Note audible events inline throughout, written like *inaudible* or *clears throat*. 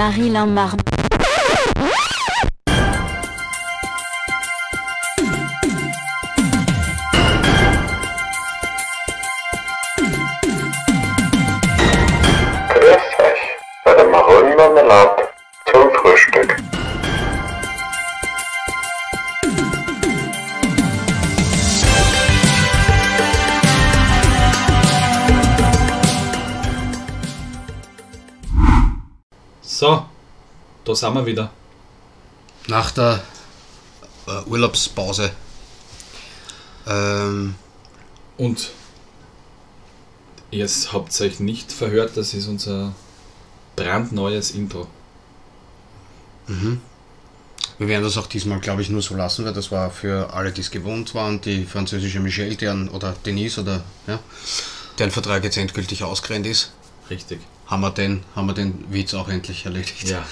Marilyn Marmont. Sind wir wieder. Nach der äh, Urlaubspause. Ähm, Und ihr habt euch nicht verhört, das ist unser brandneues Intro. wir werden das auch diesmal, glaube ich, nur so lassen, weil das war für alle, die es gewohnt waren, die französische Michelle, deren, oder Denise, oder ja, deren Vertrag jetzt endgültig ausgerennt ist, Richtig. haben wir den, haben wir den Witz auch endlich erledigt. Ja.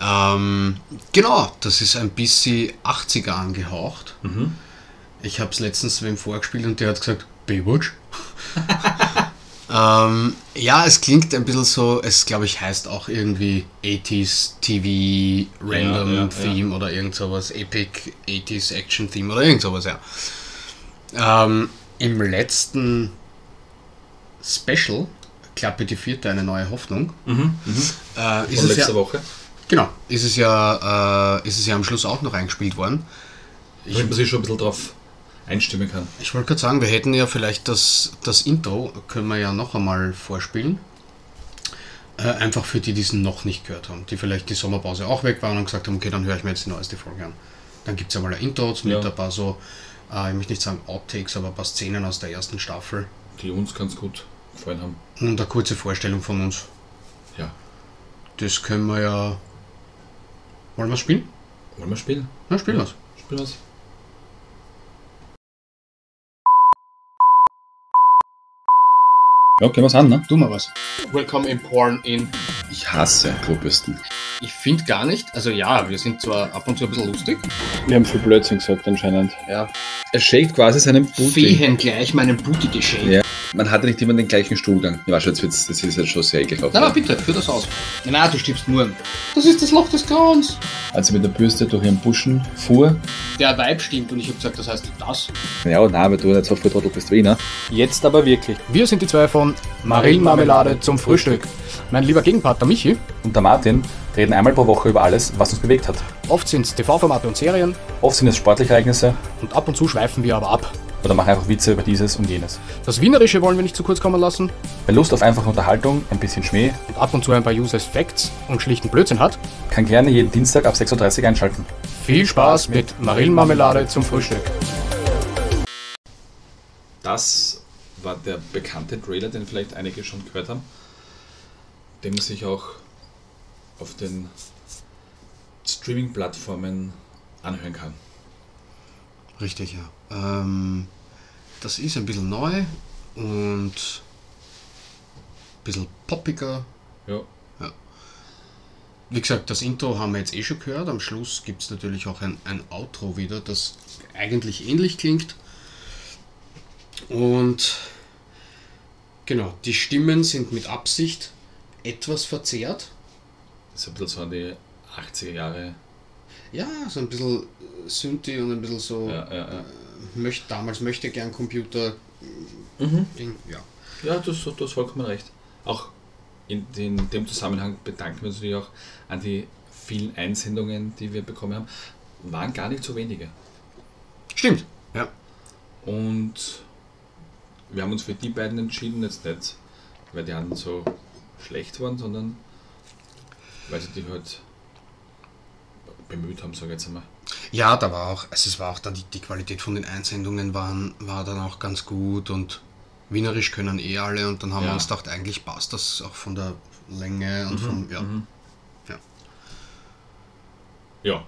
Ähm, genau, das ist ein bisschen 80er angehaucht. Mhm. Ich habe es letztens wem vorgespielt und der hat gesagt, Baywatch. *laughs* ähm, ja, es klingt ein bisschen so, es glaube ich heißt auch irgendwie 80s TV Random Ja, ja, Theme oder irgend sowas, Epic 80s Action Theme oder irgend sowas, ja. Ähm, Im letzten Special, Klappe die vierte, eine neue Hoffnung, Mhm. Mhm. äh, ist Von es letzter ja, Woche. Genau, ist es ja, äh, ist es ja am Schluss auch noch eingespielt worden. Damit man sich schon ein bisschen drauf einstimmen kann. Ich wollte gerade sagen, wir hätten ja vielleicht das, das Intro, können wir ja noch einmal vorspielen. Äh, einfach für die, die es noch nicht gehört haben, die vielleicht die Sommerpause auch weg waren und gesagt haben, okay, dann höre ich mir jetzt die neueste Folge an. Dann gibt es ja mal ein Intro mit Ja. ein paar so, äh, ich möchte nicht sagen Outtakes, aber ein paar Szenen aus der ersten Staffel Die uns ganz gut gefallen haben. und eine kurze Vorstellung von uns. Ja. Das können wir ja. Wollen wir spielen? Wollen wir spielen? Na, spielen wir's. Spielen wir's. Ja, gehen wir's an, ne? Tu mal was. Welcome in Porn in. Ich hasse Klobürsten. Ich finde gar nicht, also ja, wir sind zwar ab und zu ein bisschen lustig. Wir haben viel Blödsinn gesagt anscheinend. Ja. Er shakt quasi seinen Booty. Fehen gleich meinen Booty geschenkt. Ja. Man hat ja nicht immer den gleichen Stuhlgang. Ich weiß schon, jetzt wird's, das ist jetzt schon sehr ekelhaft. Na, na, bitte, führ das aus. Na, du stirbst nur. Das ist das Loch des Grauens. Als sie mit der Bürste durch ihren Buschen fuhr. Der Vibe stimmt und ich habe gesagt, das heißt das. Ja, nein, weil du nicht so volltrottel bist wie ne? Jetzt aber wirklich. Wir sind die zwei von Marillenmarmelade zum Frühstück. Mein lieber Gegenpart, der Michi. Und der Martin reden einmal pro Woche über alles, was uns bewegt hat. Oft sind es TV-Formate und Serien Oft sind es sportliche Ereignisse und ab und zu schweifen wir aber ab. Oder machen einfach Witze über dieses und jenes. Das Wienerische wollen wir nicht zu kurz kommen lassen Wer Lust auf einfache Unterhaltung, ein bisschen Schmäh, und ab und zu ein paar Useless Facts und schlichten Blödsinn hat. kann gerne jeden Dienstag ab 6.30 Uhr einschalten. Viel Spaß mit Marillenmarmelade zum Frühstück. Das war der bekannte Trailer, den vielleicht einige schon gehört haben, den man sich auch auf den Streaming-Plattformen anhören kann. Richtig, ja. Ähm, das ist ein bisschen neu und ein bisschen poppiger. Ja, Wie gesagt, das Intro haben wir jetzt eh schon gehört. Am Schluss gibt es natürlich auch ein, ein Outro wieder, das eigentlich ähnlich klingt. Und genau, die Stimmen sind mit Absicht etwas verzerrt. das ist ein bisschen so an die 80er Jahre. Ja, so ein bisschen äh, Synthi und ein bisschen so Ja, ja, ja. Möcht, damals möchte gern Computer Mhm. Ding. Ja. Ja, du, hast- du hast vollkommen recht. Auch in den, dem Zusammenhang bedanken wir uns natürlich auch an die vielen Einsendungen, die wir bekommen haben. Waren gar nicht so wenige. Stimmt. Ja. Und wir haben uns für die beiden entschieden, jetzt nicht, weil die anderen so schlecht waren, sondern weil sie die halt bemüht haben, sage ich jetzt einmal. Ja, da war auch, also es war auch dann die, die Qualität von den Einsendungen waren, war dann auch ganz gut und Wienerisch können eh alle und dann haben wir Ja. uns gedacht, eigentlich passt das auch von der Länge und von, ja, mhm. ja. Ja.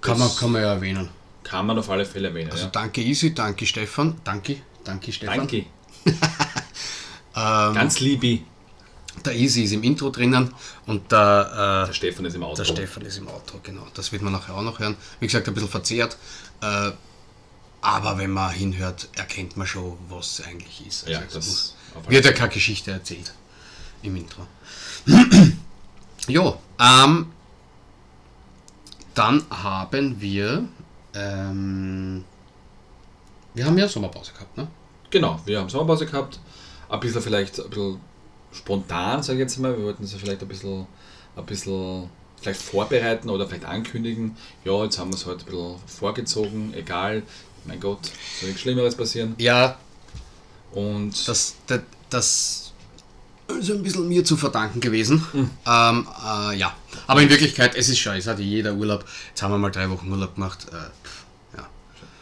Kann, man, kann man ja erwähnen. kann man auf alle Fälle erwähnen. Also ja. danke Isi, danke Stefan, danke, danke Stefan. Danke. *laughs* Ähm, Ganz liebi. Der Isi ist im Intro drinnen und der, Der Stefan ist im Auto. äh, der Stefan ist im Outro, genau. Das wird man nachher auch noch hören. Wie gesagt, ein bisschen verzerrt. Äh, aber wenn man hinhört, erkennt man schon, was es eigentlich ist. Also Ja, das muss- wird ja keine Geschichte erzählt im Intro. *clears throat* Jo, ähm, dann haben wir, ähm, wir haben ja Sommerpause gehabt, ne? Genau, wir haben Sommerpause gehabt. Ein bisschen vielleicht ein bisschen spontan, sage ich jetzt mal. Wir wollten es ja vielleicht ein bisschen, ein bisschen vielleicht vorbereiten oder vielleicht ankündigen. Ja, jetzt haben wir es heute ein bisschen vorgezogen. Egal, mein Gott, soll nichts Schlimmeres passieren. Ja, Und das, das, das ist ein bisschen mir zu verdanken gewesen. Ähm, äh, ja, aber in Wirklichkeit, es ist scheiße, hat jeder Urlaub. Jetzt haben wir mal drei Wochen Urlaub gemacht. Äh, ja.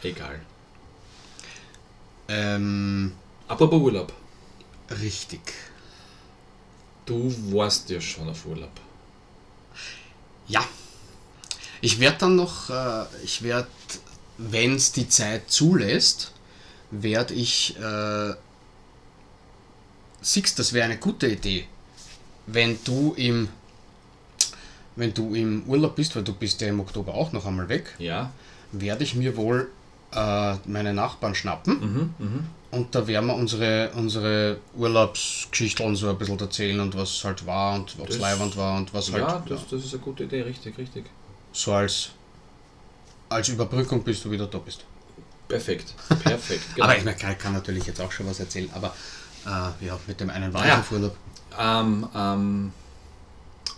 egal. ähm, Apropos Urlaub. richtig. Du warst ja schon auf Urlaub. Ja. Ich werde dann noch, äh, ich werde, wenn es die Zeit zulässt, werde ich, äh, siehst, das wäre eine gute Idee, wenn du im, wenn du im Urlaub bist, weil du bist ja im Oktober auch noch einmal weg, Ja. werde ich mir wohl äh, meine Nachbarn schnappen Mhm, und da werden wir unsere, unsere Urlaubsgeschichten so ein bisschen erzählen und was halt war und was Das- Leibwand war und was halt Ja, das, das ist eine gute Idee, richtig, richtig. so als, als Überbrückung, bis du wieder da bist. Perfekt, perfekt. *laughs* Genau. Aber ich meine, Kai kann natürlich jetzt auch schon was erzählen, aber äh, ja, mit dem einen war Ja. Urlaub. Ähm, ähm,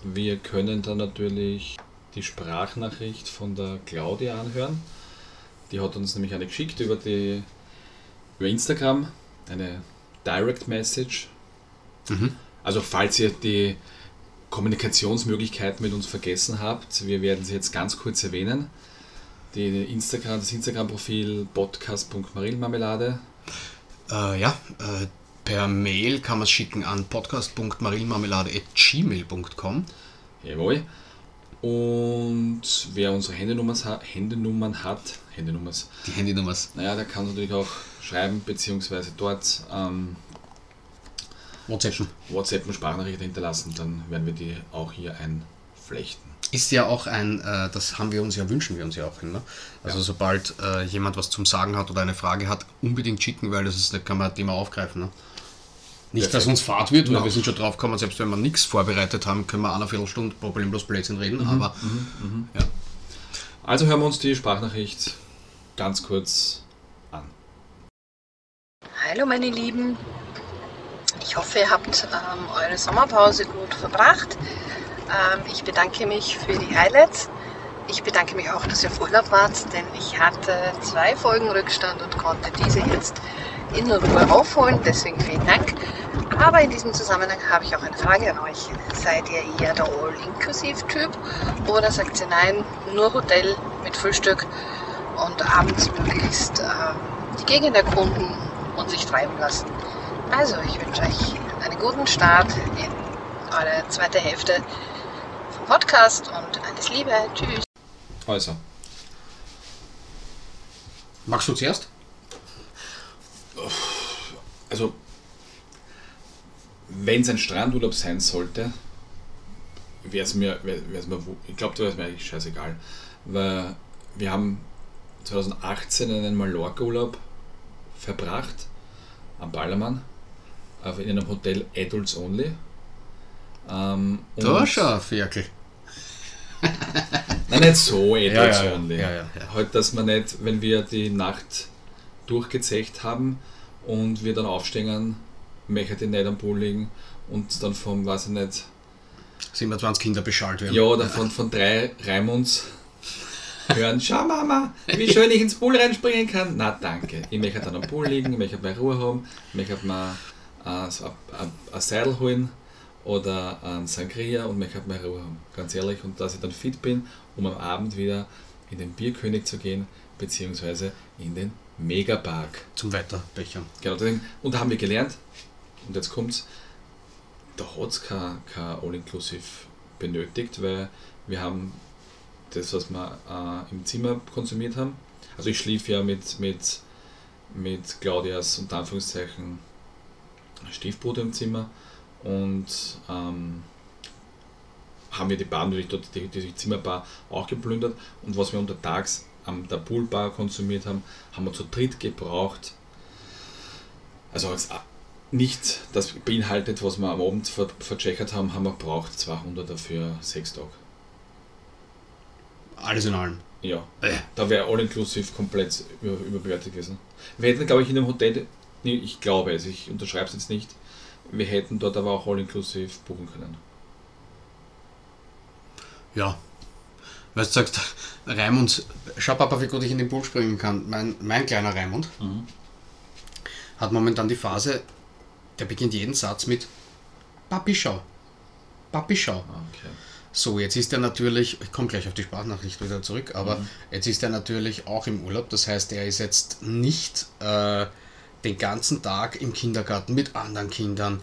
wir können dann natürlich die Sprachnachricht von der Claudia anhören. Die hat uns nämlich eine geschickt über, die, über Instagram, eine Direct Message. Mhm. Also falls ihr die Kommunikationsmöglichkeiten mit uns vergessen habt, wir werden sie jetzt ganz kurz erwähnen. Die Instagram, das Instagram-Profil podcast.marilmarmelade. Äh, ja, äh, per Mail kann man es schicken an podcast.marilmarmelade.gmail.com. Jawohl. Und wer unsere Handynummern, ha Handynummern hat, Handynummers, Die Handynummers. naja, der kann natürlich auch schreiben, beziehungsweise dort ähm, WhatsAppen. WhatsApp und Sprachnachricht hinterlassen, dann werden wir die auch hier einflechten. Ist ja auch ein, äh, das haben wir uns ja, wünschen wir uns ja auch immer. Also Ja. sobald äh, jemand was zum Sagen hat oder eine Frage hat, unbedingt schicken, weil das ist, da kann man ein Thema aufgreifen. Ne? Nicht, dass Perfekt. uns Fahrt wird, weil Ja. wir sind schon drauf gekommen, selbst wenn wir nichts vorbereitet haben, können wir eine Viertelstunde problemlos Blödsinn reden, Mhm. aber ja. Also hören wir uns die Sprachnachricht ganz kurz an. Hallo meine Lieben, ich hoffe ihr habt ähm, eure Sommerpause gut verbracht. Ähm, ich bedanke mich für die Highlights. Ich bedanke mich auch, dass ihr auf Urlaub wart, denn ich hatte zwei Folgen Rückstand und konnte diese jetzt in Ruhe aufholen. Deswegen vielen Dank. Aber in diesem Zusammenhang habe ich auch eine Frage an euch. Seid ihr eher der All-Inklusiv-Typ oder sagt ihr nein, nur Hotel mit Frühstück und abends möglichst ähm, die Gegend erkunden und sich treiben lassen. Also, ich wünsche euch einen guten Start in eure zweite Hälfte vom Podcast und alles Liebe. Tschüss. Also, Magst du zuerst? also wenn es ein Strandurlaub sein sollte, wäre es mir, wär, mir, ich glaube, da wäre es mir eigentlich scheißegal. Weil wir haben 2018 einen Mallorca-Urlaub verbracht am Ballermann auf- in einem Hotel Adults Only. Ähm, Da schon, Ferkel. Nein, nicht so *laughs* Adults Ja, ja. Only. Ja. Halt, dass man nicht, wenn wir die Nacht durchgezecht haben und wir dann aufstehen, möchte ich nicht am Pool liegen und dann vom, weiß ich nicht, 27 Kinder beschallt werden. ja, oder von, von drei Raimunds hören, schau Mama, wie schön ich ins Pool reinspringen kann. Na danke, ich möchte dann am Pool liegen, ich möchte meine Ruhe haben, ich möchte mir äh, so ein, Seidel holen oder ein Sangria und möchte meine Ruhe haben. Ganz ehrlich, und dass ich dann fit bin, um am Abend wieder in den Bierkönig zu gehen, beziehungsweise in den Megapark. Zum Weiterbechern. Genau, deswegen, und da haben wir gelernt, und jetzt kommt's, da hat es kein, kein All-Inclusive benötigt, weil wir haben das, was wir äh, im Zimmer konsumiert haben. Also ich schlief ja mit, mit, mit Claudias unter Anführungszeichen Stiefbruder im Zimmer und ähm, haben wir die Bar natürlich dort, die, die Zimmerbar auch geplündert und was wir untertags an der Poolbar konsumiert haben, haben wir zu dritt gebraucht. Also als nicht das beinhaltet, was wir am Abend ver vercheckert haben, haben wir braucht 200 dafür 6 Tage. Alles in allem. Ja, Äh. da wäre all-inclusive komplett über, überbewertet gewesen. Wir hätten, glaube ich, in einem Hotel, nee, ich glaube es, ich unterschreibe es jetzt nicht, wir hätten dort aber auch all-inclusive buchen können. Ja. Weißt du, sagst, Raimund, schau Papa, wie gut ich in den Pool springen kann. Mein, mein kleiner Raimund hat momentan die Phase, der beginnt jeden Satz mit Papi, schau. Papi, schau. Ah, okay. So, jetzt ist er natürlich, ich komme gleich auf die Sprachnachricht wieder zurück, aber jetzt ist er natürlich auch im Urlaub. Das heißt, er ist jetzt nicht äh, den ganzen Tag im Kindergarten mit anderen Kindern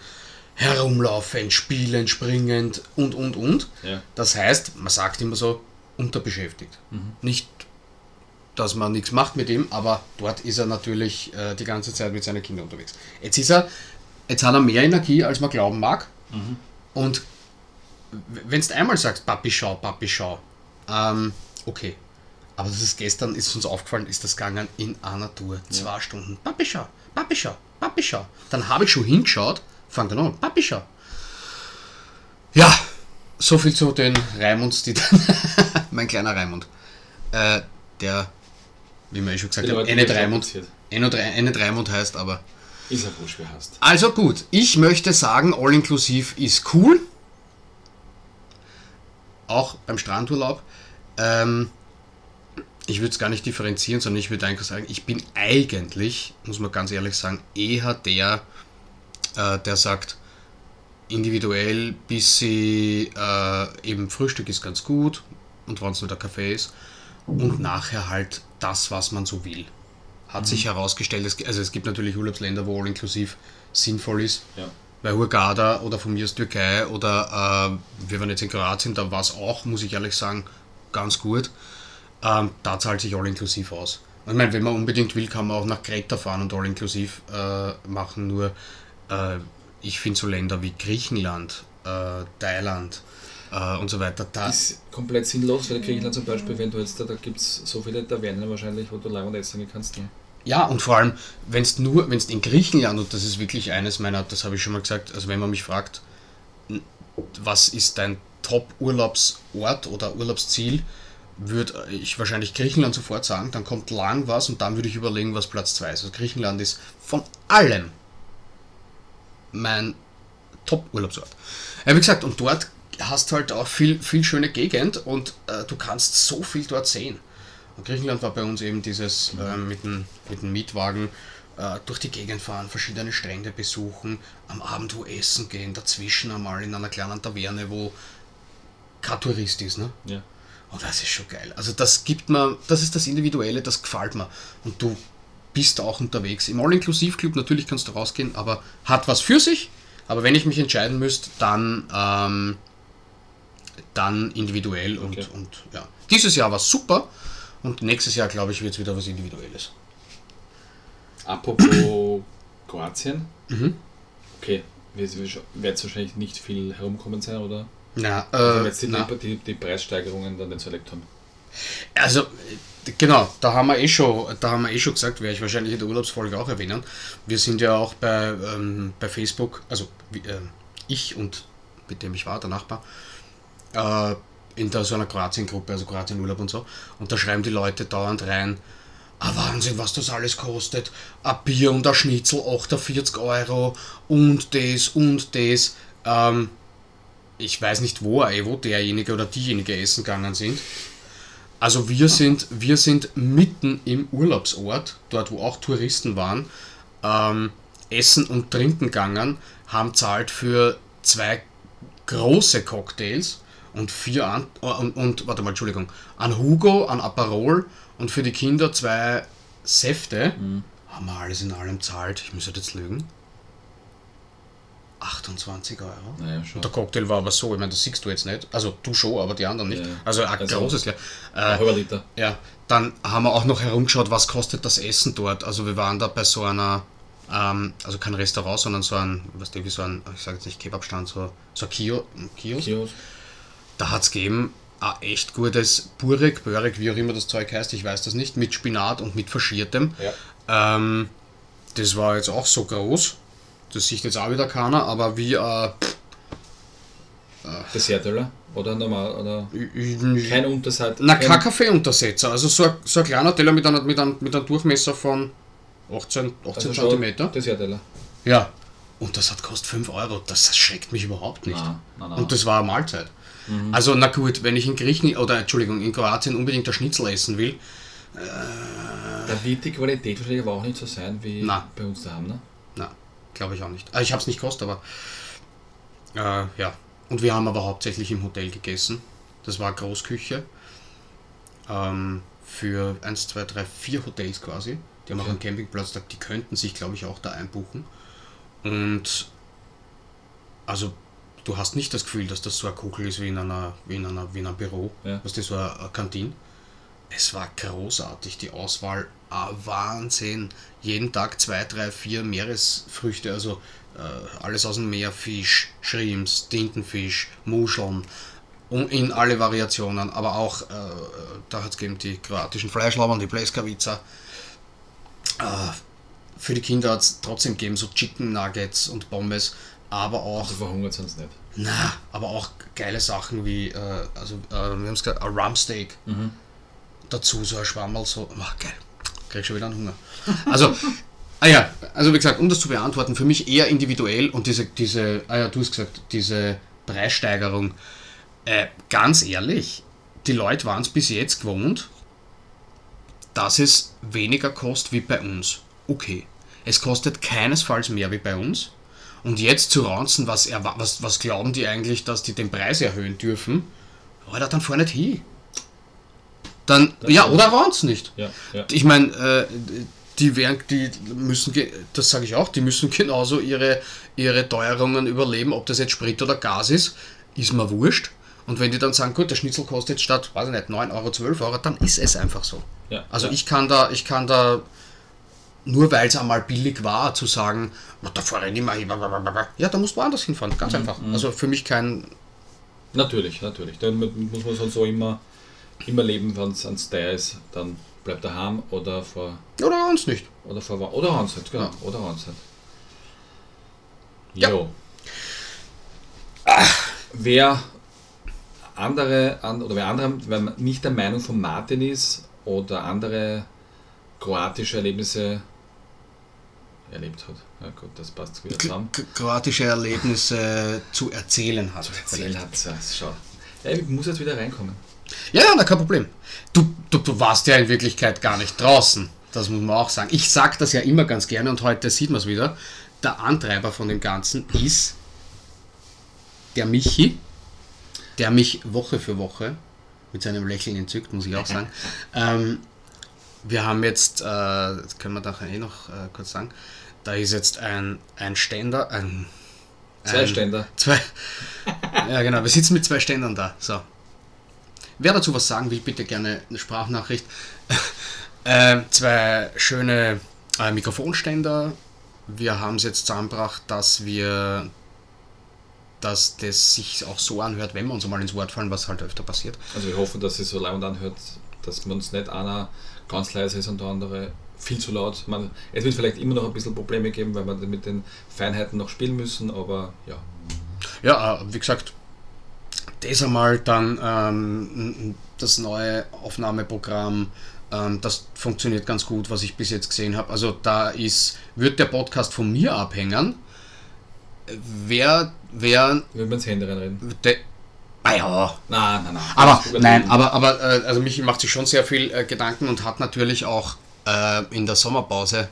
herumlaufend, spielend, springend und, und, und. Ja. Das heißt, man sagt immer so, unterbeschäftigt. Nicht, dass man nichts macht mit ihm, aber dort ist er natürlich äh, die ganze Zeit mit seinen Kindern unterwegs. Jetzt ist er, jetzt hat er mehr Energie, als man glauben mag. Und wenn du einmal sagst, Papi, schau, Papi, schau, ähm, okay. Aber das ist gestern, ist uns aufgefallen, ist das gegangen in einer Tour. Zwei Stunden. Papi, schau, Papi, schau, Papi, schau. Dann habe ich schon hingeschaut, fang dann an, Papi, schau. Ja, so viel zu den Raimunds, die dann, *laughs* mein kleiner Raimund, äh, der, wie wir eh schon gesagt die das Raimund, nicht Raimund heißt, aber Ist ja wurscht, wer hast. also gut, ich möchte sagen, All-Inklusiv ist cool. Auch beim Strandurlaub. Ähm, ich würde es gar nicht differenzieren, sondern ich würde einfach sagen, ich bin eigentlich, muss man ganz ehrlich sagen, eher der, äh, der sagt, individuell bis sie äh, eben Frühstück ist ganz gut und wenn es nur der Kaffee ist und nachher halt das, was man so will. Hat sich herausgestellt, es, also es gibt natürlich Urlaubsländer, wo all inklusiv sinnvoll ist. Ja. Bei Hurghada oder von mir aus Türkei oder äh, wir waren jetzt in Kroatien, da war es auch, muss ich ehrlich sagen, ganz gut. Ähm, da zahlt sich all inklusiv aus. Ich meine, wenn man unbedingt will, kann man auch nach Kreta fahren und all inklusiv äh, machen. Nur äh, ich finde so Länder wie Griechenland, äh, Thailand äh, und so weiter, da Ist komplett sinnlos, weil Griechenland zum Beispiel, wenn du jetzt da, da gibt es so viele Tavernen wahrscheinlich, wo du lang und essen kannst. Ne? Ja, und vor allem, wenn es nur, wenn es in Griechenland, und das ist wirklich eines meiner, das habe ich schon mal gesagt, also wenn man mich fragt, was ist dein Top-Urlaubsort oder Urlaubsziel, würde ich wahrscheinlich Griechenland sofort sagen, dann kommt lang was und dann würde ich überlegen, was Platz 2 ist. Also Griechenland ist von allem mein Top-Urlaubsort. Ja, wie gesagt, und dort hast du halt auch viel, viel schöne Gegend und äh, du kannst so viel dort sehen. Und Griechenland war bei uns eben dieses äh, mit, dem, mit dem Mietwagen äh, durch die Gegend fahren, verschiedene Strände besuchen, am Abend wo essen gehen, dazwischen einmal in einer kleinen Taverne, wo kein Tourist ist. Ne? Ja. Und das ist schon geil. Also das gibt mir, das ist das Individuelle, das gefällt mir. Und du bist auch unterwegs. Im All-Inklusiv-Club natürlich kannst du rausgehen, aber hat was für sich. Aber wenn ich mich entscheiden müsste, dann, ähm, dann individuell und, Okay. und ja. Dieses Jahr war super und nächstes Jahr, glaube ich, wird es wieder was Individuelles. Apropos *coughs* Kroatien. Mhm. Okay, wird es wahrscheinlich nicht viel herumkommen sein, oder? Na, Wenn äh, jetzt die, na. die, die Preissteigerungen dann nicht so erlebt haben. Also, genau, da haben wir eh schon, da haben wir eh schon gesagt, werde ich wahrscheinlich in der Urlaubsfolge auch erwähnen. Wir sind ja auch bei, ähm, bei Facebook, also äh, ich und mit dem ich war, der Nachbar, äh, in der, so einer Kroatien-Gruppe, also Kroatien-Urlaub und so. Und da schreiben die Leute dauernd rein, ah Wahnsinn, was das alles kostet. Ein Bier und ein Schnitzel, 48 Euro und das und das. Ähm, ich weiß nicht, wo, eh, wo derjenige oder diejenige essen gegangen sind. Also wir sind, wir sind mitten im Urlaubsort, dort wo auch Touristen waren, ähm, essen und trinken gegangen, haben zahlt für zwei große Cocktails und vier an, und, und warte mal, Entschuldigung, an Hugo, an Aperol und für die Kinder zwei Säfte. Haben wir alles in allem zahlt, ich muss jetzt lügen. 28 Euro. Naja, schon. Und der Cocktail war aber so, ich meine, das siehst du jetzt nicht. Also du schon, aber die anderen nicht. Ja. Also ein Also- großes Glas. Ein Äh, Liter. ja, dann haben wir auch noch herumgeschaut, was kostet das Essen dort. Also wir waren da bei so einer, ähm, also kein Restaurant, sondern so ein, was wie so ein, ich sage jetzt nicht Kebabstand, so, so ein Kio, Kiosk. Kiosk. Da hat es gegeben ein echt gutes Burek, Börek, wie auch immer das Zeug heißt, ich weiß das nicht, mit Spinat und mit Faschiertem. Ja. Ähm, das war jetzt auch so groß. das sieht jetzt auch wieder keiner, aber wie äh, Dessertteller oder normal oder kein Unterseite. Na, kein- Kaffeeuntersetzer. Also so ein, so ein kleiner Teller mit, einer, mit, einem, mit einem Durchmesser von 18, 18 also cm. Dessertteller. Ja. Und das hat kostet 5 Euro. Das schreckt mich überhaupt nicht. Nein, nein, nein. Und das war eine Mahlzeit. Also, na gut, wenn ich in Griechen oder Entschuldigung, in Kroatien unbedingt ein Schnitzel essen will, Da wird die Qualität wahrscheinlich aber auch nicht so sein wie Na. bei uns daheim, ne? na, glaube ich auch nicht. Also ich habe es nicht gekostet, aber äh, ja. Und wir haben aber hauptsächlich im Hotel gegessen. Das war Großküche. Ähm, für 1, 2, 3, 4 Hotels quasi. Die haben auch einen Campingplatz, die könnten sich, glaube ich, auch da einbuchen. Und also du hast nicht das Gefühl, dass das so eine Kugel ist wie in einer, wie in einer, wie in einem Büro. Ja. Was das so eine, Kantine. Es war großartig, die Auswahl. Ah, Wahnsinn. Jeden Tag zwei, drei, vier Meeresfrüchte, also äh, alles aus dem Meer, Fisch, Schrimps, Tintenfisch, Muscheln, in alle Variationen, aber auch, äh, da hat es gegeben die kroatischen Fleischlauern, die Pleskavica. Äh, für die Kinder hat es trotzdem gegeben so Chicken Nuggets und Pommes, aber auch Also verhungert sie nicht. na, aber auch geile Sachen wie, äh, also, äh, wir haben es gesagt, ein Rumsteak. Dazu so ein Schwammerl, so, ach, geil, krieg schon wieder einen Hunger. *laughs* Also, ah ja, also wie gesagt, um das zu beantworten, für mich eher individuell und diese, diese, ah ja, du hast gesagt, diese Preissteigerung, äh, ganz ehrlich, die Leute waren es bis jetzt gewohnt, dass es weniger kostet wie bei uns. Okay. Es kostet keinesfalls mehr wie bei uns. Und jetzt zu ranzen, was, was, was glauben die eigentlich, dass die den Preis erhöhen dürfen? Oder dann fahr nicht hin. Dann, ja, oder ranzen nicht. Ja, ja. Ich meine, äh, die werden, die müssen, ge- das sage ich auch, die müssen genauso ihre, ihre Teuerungen überleben, ob das jetzt Sprit oder Gas ist, ist mir wurscht. Und wenn die dann sagen, gut, der Schnitzel kostet jetzt statt, weiß ich nicht, 9 Euro, 12 Euro, dann ist es einfach so. ja. Also ich kann da, ich kann da, nur weil es einmal billig war, zu sagen, "Na, da fahre ich nicht mehr hin, blablabla." ja, da musst du woanders hinfahren, ganz einfach. Also für mich kein, Natürlich, natürlich. Dann mu- muss man so immer, immer leben, wenn es ans teuer ist, dann bleibt daheim oder vor oder uns nicht. oder vor oder Hanset, genau. Ja. Oder Hanset. Ja. Jo. Wer andere an, oder wer andere, wenn man nicht der Meinung von Martin ist oder andere kroatische Erlebnisse erlebt hat. Ja gut, das passt wieder zusammen. Kroatische Erlebnisse zu erzählen hat. Erzählt hat ja, schau. Ja, ich muss jetzt wieder reinkommen. Ja, ja, na, kein Problem. Du, du, du warst ja in Wirklichkeit gar nicht draußen. Das muss man auch sagen. Ich sage das ja immer ganz gerne und heute sieht man es wieder. Der Antreiber von dem Ganzen ist der Michi, der mich Woche für Woche mit seinem Lächeln entzückt, muss ich auch sagen. *laughs* ähm, wir haben jetzt, äh, das können wir nachher eh noch äh, kurz sagen, da ist jetzt ein, ein Ständer, ein, Zwei ein, Ständer. Zwei. *laughs* Ja, genau. Wir sitzen mit zwei Ständern da. So. Wer dazu was sagen will, bitte gerne eine Sprachnachricht. *laughs* äh, zwei schöne äh, Mikrofonständer. Wir haben es jetzt zusammengebracht, dass wir dass das sich auch so anhört, wenn wir uns mal ins Wort fallen, was halt öfter passiert. Also wir hoffen, dass es so laut anhört, dass man uns nicht einer ganz leise ist und der andere viel zu laut. Man, es wird vielleicht immer noch ein bisschen Probleme geben, weil wir mit den Feinheiten noch spielen müssen, aber ja. Ja, äh, wie gesagt, das einmal dann ähm, das neue Aufnahmeprogramm, ähm, das funktioniert ganz gut, was ich bis jetzt gesehen habe. Also da ist, wird der Podcast von mir abhängen. Wer, wer, Wir werden ins Hände reinreden. Ah ja, Nein, nein, nein. aber nein, aber, aber äh, also Michi macht sich schon sehr viel äh, Gedanken und hat natürlich auch äh, in der Sommerpause,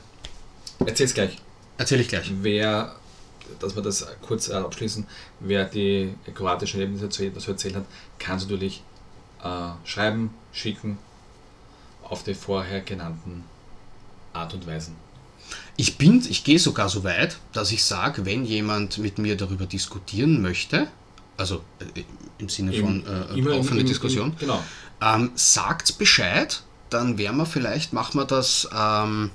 Erzähl's gleich. erzähle ich gleich. Wer, dass wir das kurz äh, abschließen, wer die kroatischen Erlebnisse erzählt, was er erzählt hat, kann es natürlich äh, schreiben, schicken auf die vorher genannten Art und Weisen. Ich bin, ich gehe sogar so weit, dass ich sage, wenn jemand mit mir darüber diskutieren möchte, also äh, im Sinne von äh, im- offene im- Diskussion, im- Genau. ähm, sagt Bescheid, dann werden wir vielleicht, machen wir das, ähm,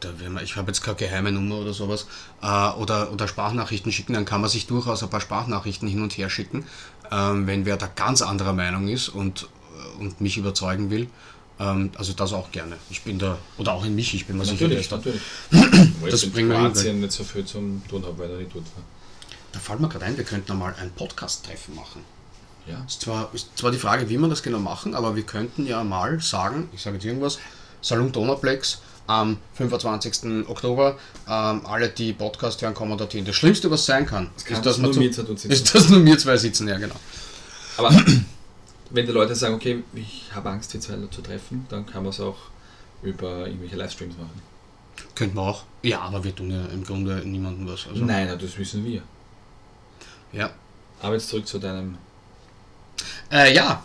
da wir, ich habe jetzt keine geheime Nummer oder sowas, äh, oder, oder Sprachnachrichten schicken, dann kann man sich durchaus ein paar Sprachnachrichten hin und her schicken, ähm, wenn wer da ganz anderer Meinung ist und, äh, und mich überzeugen will. Ähm, also das auch gerne. Ich bin da, oder auch in mich, ich bin mir sicher, Natürlich, natürlich. *clears throat* Das wir hin, Kroatien nicht so viel zum tun habe, weil er nicht dort war. Da fällt mir gerade ein, wir könnten einmal ein Podcast-Treffen machen. Ja. Ist zwar, ist zwar die Frage, wie wir das genau machen, aber wir könnten ja mal sagen, ich sage jetzt irgendwas, Salon Donaplex am 25. Oktober, ähm, alle, die Podcast hören, kommen dorthin. Das Schlimmste, was sein kann, kann ist, dass nur wir, zu, ist, dass nur wir zwei sitzen, ja genau. Aber wenn die Leute sagen, okay, ich habe Angst, die zwei zu treffen, dann kann man es auch über irgendwelche Livestreams machen. Könnten wir auch. Ja, aber wir tun ja im Grunde niemandem was. Also, Nein, das wissen wir. Ja. Aber jetzt zurück zu deinem. Äh, ja.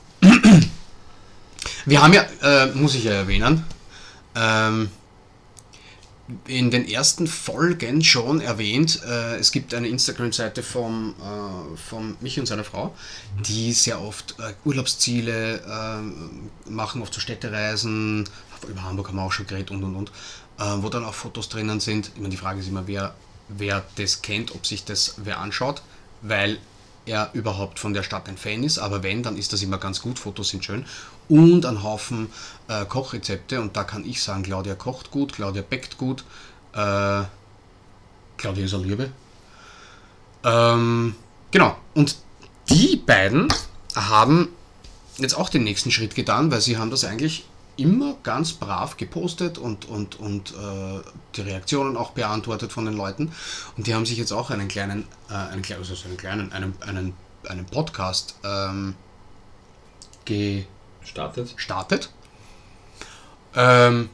Wir haben ja, äh, muss ich ja erwähnen, ähm, in den ersten Folgen schon erwähnt, äh, es gibt eine Instagram-Seite vom, äh, von mich und seiner Frau, die sehr oft äh, Urlaubsziele äh, machen, oft so Städtereisen, über Hamburg haben wir auch schon geredet und und und, äh, wo dann auch Fotos drinnen sind. Ich meine, die Frage ist immer, wer, wer das kennt, ob sich das wer anschaut, weil er überhaupt von der Stadt ein Fan ist, aber wenn, dann ist das immer ganz gut, Fotos sind schön. Und ein Haufen äh, Kochrezepte und da kann ich sagen, Claudia kocht gut, Claudia backt gut, äh, Claudia ist eine Liebe. Ähm, genau, und die beiden haben jetzt auch den nächsten Schritt getan, weil sie haben das eigentlich immer ganz brav gepostet und, und, und äh, die Reaktionen auch beantwortet von den Leuten. Und die haben sich jetzt auch einen kleinen, äh, einen, kleinen- also einen kleinen, einen, einen, einen Podcast ähm, Startet. gestartet. Ähm,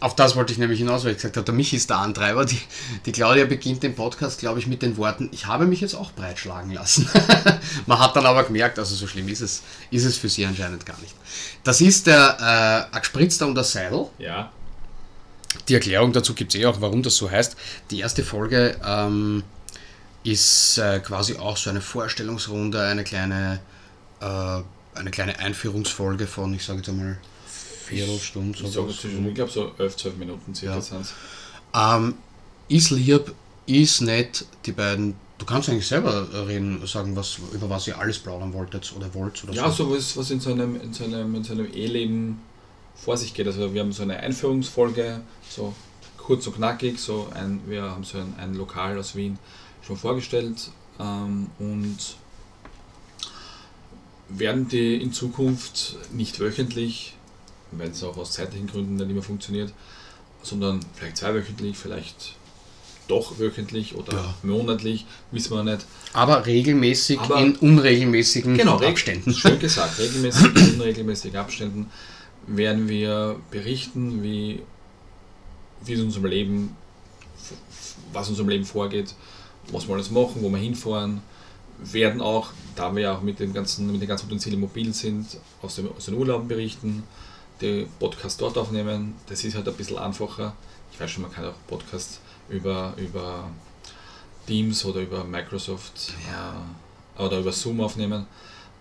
auf das wollte ich nämlich hinaus, weil ich gesagt habe, der Michi ist der Antreiber. Die, die Claudia beginnt den Podcast, glaube ich, mit den Worten, ich habe mich jetzt auch breitschlagen lassen. *laughs* Man hat dann aber gemerkt, also so schlimm ist es, ist es für sie anscheinend gar nicht. Das ist der äh, Agspritzter und der Seidel. Ja. Die Erklärung dazu gibt es eh auch, warum das so heißt. Die erste Folge ähm, ist äh, quasi auch so eine Vorstellungsrunde, eine kleine, äh, eine kleine Einführungsfolge von, ich sage jetzt einmal, Ich, sowas. jetzt zwischen, ich glaube so 11, 12 Minuten circa Ja. sind's. Ähm, ist lieb, ist nett, die beiden. Du kannst eigentlich selber reden, sagen, was, über was ihr alles plaudern wolltet oder wollt oder Ja, so. so was, was in seinem, in seinem, in seinem Eheleben vor sich geht. Also wir haben so eine Einführungsfolge, so kurz und knackig, so ein, wir haben so ein, ein Lokal aus Wien schon vorgestellt ähm, und werden die in Zukunft nicht wöchentlich, weil es auch aus zeitlichen Gründen nicht immer funktioniert, sondern vielleicht zweiwöchentlich, vielleicht doch wöchentlich oder Ja. monatlich, wissen wir nicht. Aber regelmäßig Aber- in unregelmäßigen Genau, Abständen. Schön *laughs* gesagt, regelmäßig in unregelmäßigen Abständen werden wir berichten, wie, wie es unserem Leben, was in unserem Leben vorgeht, was wir alles machen, wo wir hinfahren, werden auch, da wir ja auch mit, dem ganzen, mit den ganzen Utensilien mobil sind, aus, dem, aus den Urlauben berichten, die Podcast dort aufnehmen. Das ist halt ein bisschen einfacher. Ich weiß schon, man kann auch Podcasts über, über Teams oder über Microsoft äh, oder über Zoom aufnehmen.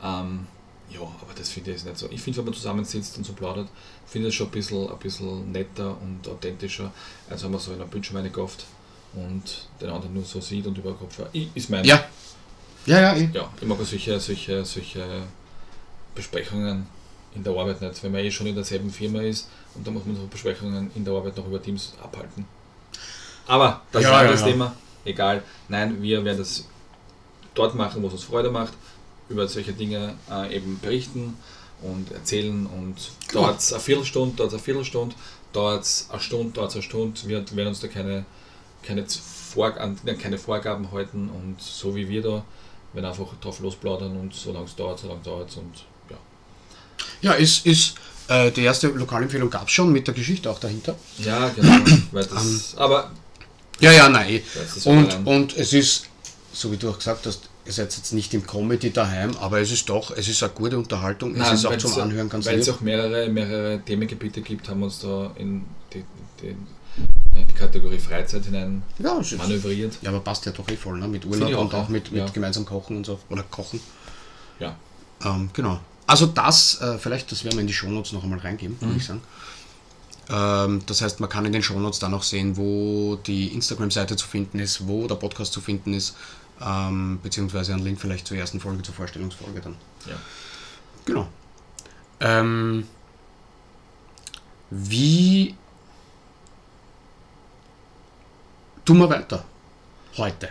Ähm, ja, aber das finde ich jetzt nicht so. Ich finde, wenn man zusammensitzt und so plaudert, finde ich das schon ein bisschen, ein bisschen netter und authentischer, als wenn man so in einem Bildschirm reingekauft und den anderen nur so sieht und über den Kopf. Ist mein. Ja. Ja, ja, eh. ja, ich mag solche, solche, solche Besprechungen in der Arbeit nicht, wenn man eh schon in derselben Firma ist und dann muss man so Besprechungen in der Arbeit noch über Teams abhalten. Aber das Ja, ist ein ja, anderes ja. Thema. Egal. Nein, wir werden das dort machen, wo es uns Freude macht, über solche Dinge äh, eben berichten und erzählen und dauert es eine Viertelstunde, dauert es eine Viertelstunde, dauert es eine Stunde, dauert es eine Stunde. Wir werden uns da keine, keine, Vor an- keine Vorgaben halten und so wie wir da, werden einfach drauf losplaudern und solange es dauert, solange dauert es und ja. Ist, ist äh, die erste Lokalempfehlung gab es schon mit der Geschichte auch dahinter. Ja, genau. das, aber Ja, ja, nein. eh. Und, und es ist, so wie du auch gesagt hast, ihr seid jetzt nicht im Comedy daheim, aber es ist doch, es ist eine gute Unterhaltung, es Nein, ist auch zum Anhören ganz Weil es auch mehrere, mehrere Themengebiete gibt, haben wir uns da in die, die, die Kategorie Freizeit hinein Ja, es ist, manövriert. ja, aber passt ja doch eh voll, ne? mit Urlaub auch, und auch mit, mit Ja. gemeinsam kochen und so, oder kochen. Ja. Ähm, genau. Also das, äh, vielleicht, das werden wir in die Shownotes noch einmal reingeben, Mhm. würde ich sagen. Ähm, das heißt, man kann in den Shownotes dann auch sehen, wo die Instagram-Seite zu finden ist, wo der Podcast zu finden ist, ähm, beziehungsweise einen Link vielleicht zur ersten Folge, zur Vorstellungsfolge dann. Ja. Genau. Ähm, Wie tun wir weiter? Heute.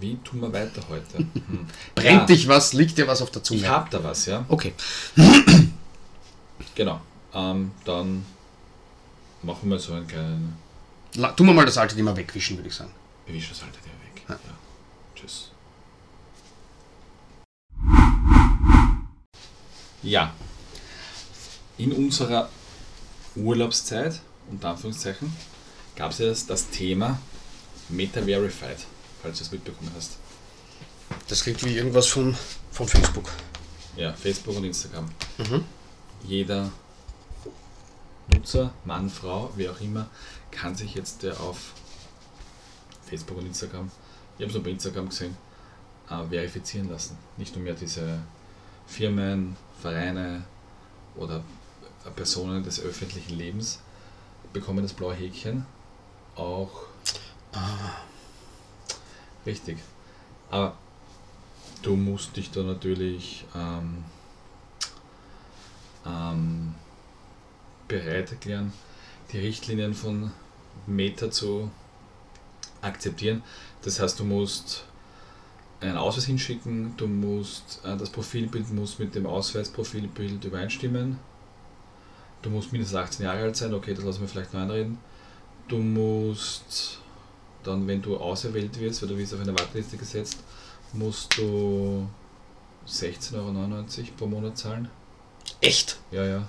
Wie tun wir weiter heute? *laughs* Hm. Brennt Ja, dich was? Liegt dir was auf der Zunge? Ich hab da was, ja. Okay. *clears throat* Genau. Ähm, dann machen wir so einen kleinen La- Tun wir mal das alte Thema wegwischen, würde ich sagen. Bewisch das alte Thema weg. Ja. Tschüss. Ja. In unserer Urlaubszeit, unter Anführungszeichen, gab es ja das, das Thema Meta-Verified, falls du es mitbekommen hast. Das klingt wie irgendwas von, von Facebook. Ja, Facebook und Instagram. Mhm. Jeder Nutzer, Mann, Frau, wie auch immer, kann sich jetzt ja auf Facebook und Instagram, ich habe es nur bei Instagram gesehen, äh, verifizieren lassen. Nicht nur mehr diese Firmen, Vereine oder äh, Personen des öffentlichen Lebens bekommen das blaue Häkchen, auch richtig. Aber du musst dich da natürlich ähm, ähm, bereit erklären, die Richtlinien von Meta zu akzeptieren. Das heißt, du musst einen Ausweis hinschicken, du musst äh, das Profilbild muss mit dem Ausweisprofilbild übereinstimmen. Du musst mindestens 18 Jahre alt sein, okay, das lassen wir vielleicht noch einreden. Du musst dann, wenn du auserwählt wirst, oder wirst auf eine Warteliste gesetzt, musst du 16,99 Euro pro Monat zahlen. Echt? Ja, ja.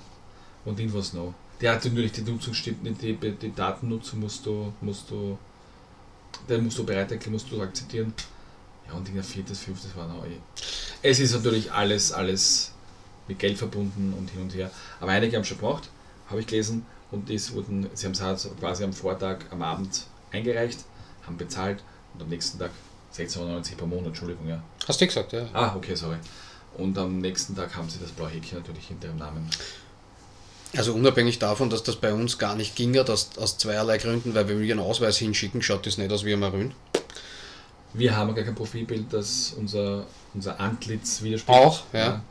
Und irgendwas noch. Der hat natürlich die Nutzung stimmt nicht, die, die Datennutzung musst du, musst du, den musst du bereit erklären, musst du akzeptieren. Ja, und irgendein viertes, fünftes war noch. eh. Es ist natürlich alles, alles mit Geld verbunden und hin und her. Aber einige haben es schon gemacht, habe ich gelesen, und es wurden, sie haben es halt quasi am Vortag, am Abend eingereicht, haben bezahlt und am nächsten Tag 16,90 Euro pro Monat, Entschuldigung, ja. Hast du gesagt, ja. Ah, okay, sorry. Und am nächsten Tag haben sie das blaue Häkchen natürlich hinter ihrem Namen. Also unabhängig davon, dass das bei uns gar nicht ginge, aus, aus zweierlei Gründen, weil wenn wir einen Ausweis hinschicken, schaut das nicht aus wie ein Marin. Wir haben gar kein Profilbild, das unser, unser Antlitz widerspiegelt. Auch, ja.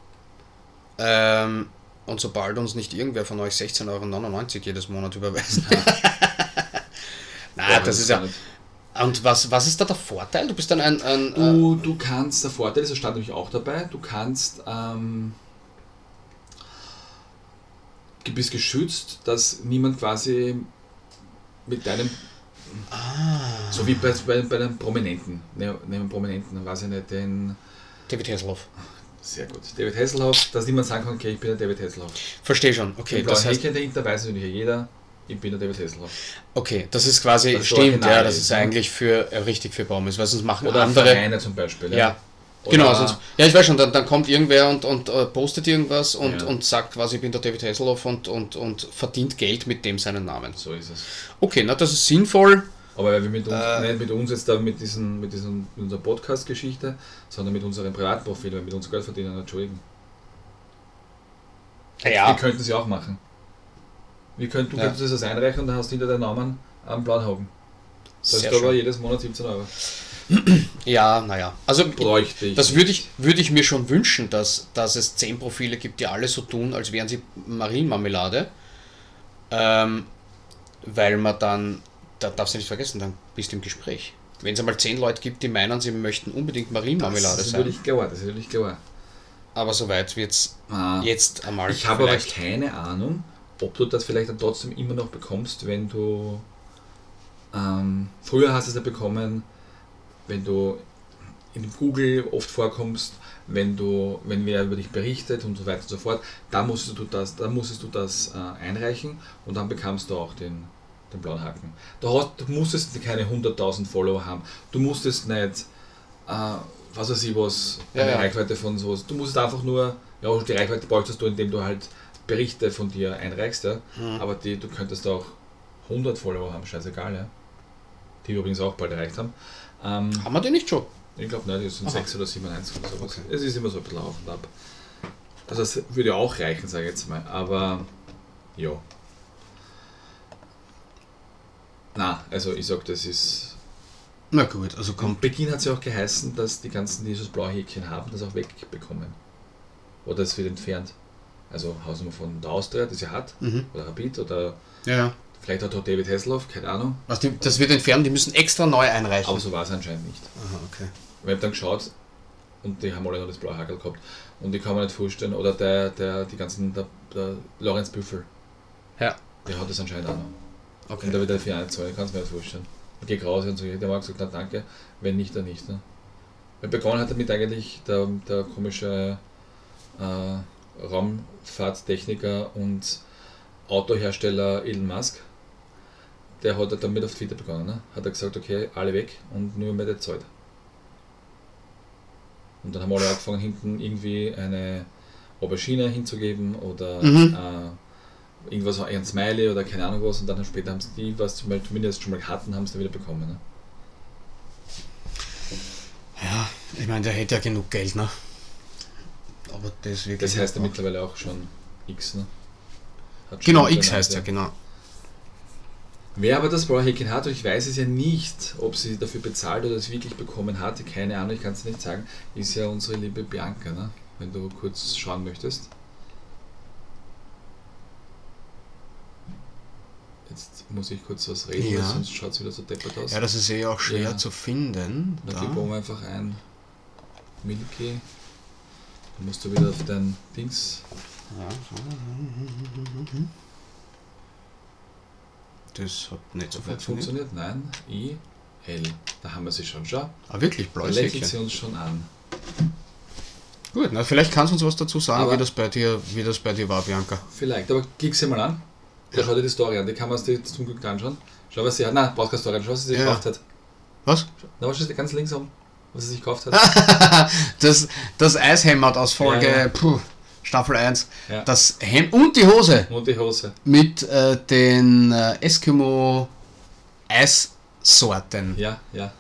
Ähm, und sobald uns nicht irgendwer von euch 16,99 Euro jedes Monat überweist. *laughs* *laughs* Nein, Ja, das ist ja. Und was, was ist da der Vorteil? Du bist dann ein. ein Du, du kannst, der Vorteil ist, das stand nämlich auch dabei, du kannst, ähm, du bist geschützt, dass niemand quasi mit deinem, so wie bei, bei, bei einem Prominenten, ne, nehmen wir Prominenten, weiß ich nicht, den, äh, David Hasselhoff. sehr gut, David Hasselhoff, dass niemand sagen kann, okay, ich bin der David Hasselhoff. Verstehe schon. Okay, Okay, das heißt, Häkchen dahinter weiß natürlich jeder, ich bin der David Hasselhoff. okay, das ist quasi, Das ist stimmt, ja, das ist, ist ne? eigentlich für äh, richtig für Promis, weil sonst machen Oder andere. Vereine zum Beispiel. Ja, Oder- genau. Sonst, ja, ich weiß schon, dann, dann kommt irgendwer und, und äh, postet irgendwas und, Ja. und sagt quasi, ich bin der David Hasselhoff und, und, und verdient Geld mit dem seinen Namen. So ist es. Okay, na das ist sinnvoll. Aber weil wir mit uns, Äh. nicht mit uns jetzt da mit, diesen, mit, diesen, mit unserer Podcast-Geschichte, sondern mit unserem Privatprofil, weil mit uns Geld verdienen, entschuldigen. Wir könnten sie auch machen. Wir könnten, du Ja. könntest das einreichen und dann hast du hinter deinen Namen einen blauen Haken. Das ist aber jedes Monat 17 Euro. Ja, naja. Also Bräuchte ich. das würde ich, würde ich mir schon wünschen, dass, dass es zehn Profile gibt, die alle so tun, als wären sie Marienmarmelade. Ähm, weil man dann, da darfst du nicht vergessen, dann bist du im Gespräch. Wenn es einmal zehn Leute gibt, die meinen, sie möchten unbedingt Marienmarmelade das ist sein. natürlich klar, das ist natürlich klar. Aber soweit wird es jetzt einmal. Ich habe aber keine Ahnung, ob du das vielleicht dann trotzdem immer noch bekommst, wenn du. Ähm, früher hast du es ja bekommen, wenn du in Google oft vorkommst, wenn du, wenn wer über dich berichtet und so weiter und so fort, da musstest du das, da musstest du das äh, einreichen und dann bekamst du auch den, den blauen Haken. Da hast, du musstest keine 100.000 Follower haben. Du musstest nicht, äh, was weiß ich was, eine ja. Reichweite von sowas. Du musstest einfach nur, ja, die Reichweite bräuchtest du, indem du halt Berichte von dir einreichst, ja. Mhm. Aber die, du könntest auch 100 Follower haben, scheißegal, ja. Die wir übrigens auch bald erreicht haben. Ähm, Haben wir die nicht schon? ich glaube nicht, das sind Aha. 6 oder 7, 1 oder sowas. Okay. Es ist immer so ein bisschen auf und ab. Also das würde auch reichen, sage ich jetzt mal. Aber ja. Na, also ich sag, das ist. Na gut, also Am kommt. Beginn hat es ja auch geheißen, dass die ganzen, die dieses blaue Häkchen haben, das auch wegbekommen. Oder es wird entfernt. Also Hausnummer von der Austria, die sie hat, Mhm. oder Rapid, oder Ja, vielleicht hat auch David Hasselhoff, keine Ahnung. Also die, das wird entfernt, die müssen extra neu einreichen. Aber so war es anscheinend nicht. Aha, okay. Ich habe dann geschaut und die haben alle noch das blaue Hackel gehabt. Und ich kann mir nicht vorstellen, oder der, der, die ganzen, der, der Lorenz Büffel, Ja, der hat das anscheinend auch noch. okay. Und da wird er für eine zahlen, ich kann es mir nicht vorstellen. Ich gehe raus und so, der hat gesagt, na danke, wenn nicht, dann nicht. Ne? Weil begonnen hat damit eigentlich der, der komische äh, Raumfahrttechniker und Autohersteller Elon Musk. Der hat damit auf Twitter begonnen. Ne? Hat er gesagt, okay, alle weg und nur mehr der zahlt. Und dann haben alle angefangen, hinten irgendwie eine Aubergine hinzugeben oder Mhm. äh, irgendwas, ein Smiley oder keine Ahnung was. Und dann später haben sie die, was Beispiel zumindest schon mal hatten, haben sie wieder bekommen. Ne? Ja, ich meine, der hätte ja genug Geld, ne? Aber das wirklich. Das heißt ja mittlerweile auch schon X. Ne? Hat Genau, schon X heißt ja, genau. Wer aber das Häkchen hat, und ich weiß es ja nicht, ob sie dafür bezahlt oder es wirklich bekommen hat, keine Ahnung, ich kann es nicht sagen, ist ja unsere liebe Bianca, ne? wenn du kurz schauen möchtest. Jetzt muss ich kurz was reden, Ja. sonst schaut es wieder so deppert aus. Ja, das ist eh auch schwer Ja. zu finden. Da Da. geben wir einfach ein Milky. Dann musst du wieder auf dein Dings. Das hat nicht so Hat funktioniert. funktioniert? Nein. I, L. Da haben wir sie schon. Schau. Ah, wirklich, Da blaues lächelt sie uns schon an. Gut, na, vielleicht kannst du uns was dazu sagen, Aber- wie das, bei dir, wie das bei dir war, Bianca. Vielleicht, aber klick sie mal an. Da schau dir die Story an, die kann man sich zum Glück anschauen. Schau, was sie hat. Nein, brauchst keine Story, schau, was sie Ja. gekauft hat. Was? Na, was steht ganz links um, was sie sich gekauft hat? *laughs* das, das Eishämmert aus Folge Ja, ja. Puh, Staffel 1. Ja. Das Hemd und die Hose Und die Hose. mit äh, den äh, Eskimo Eissorten. Ja, ja.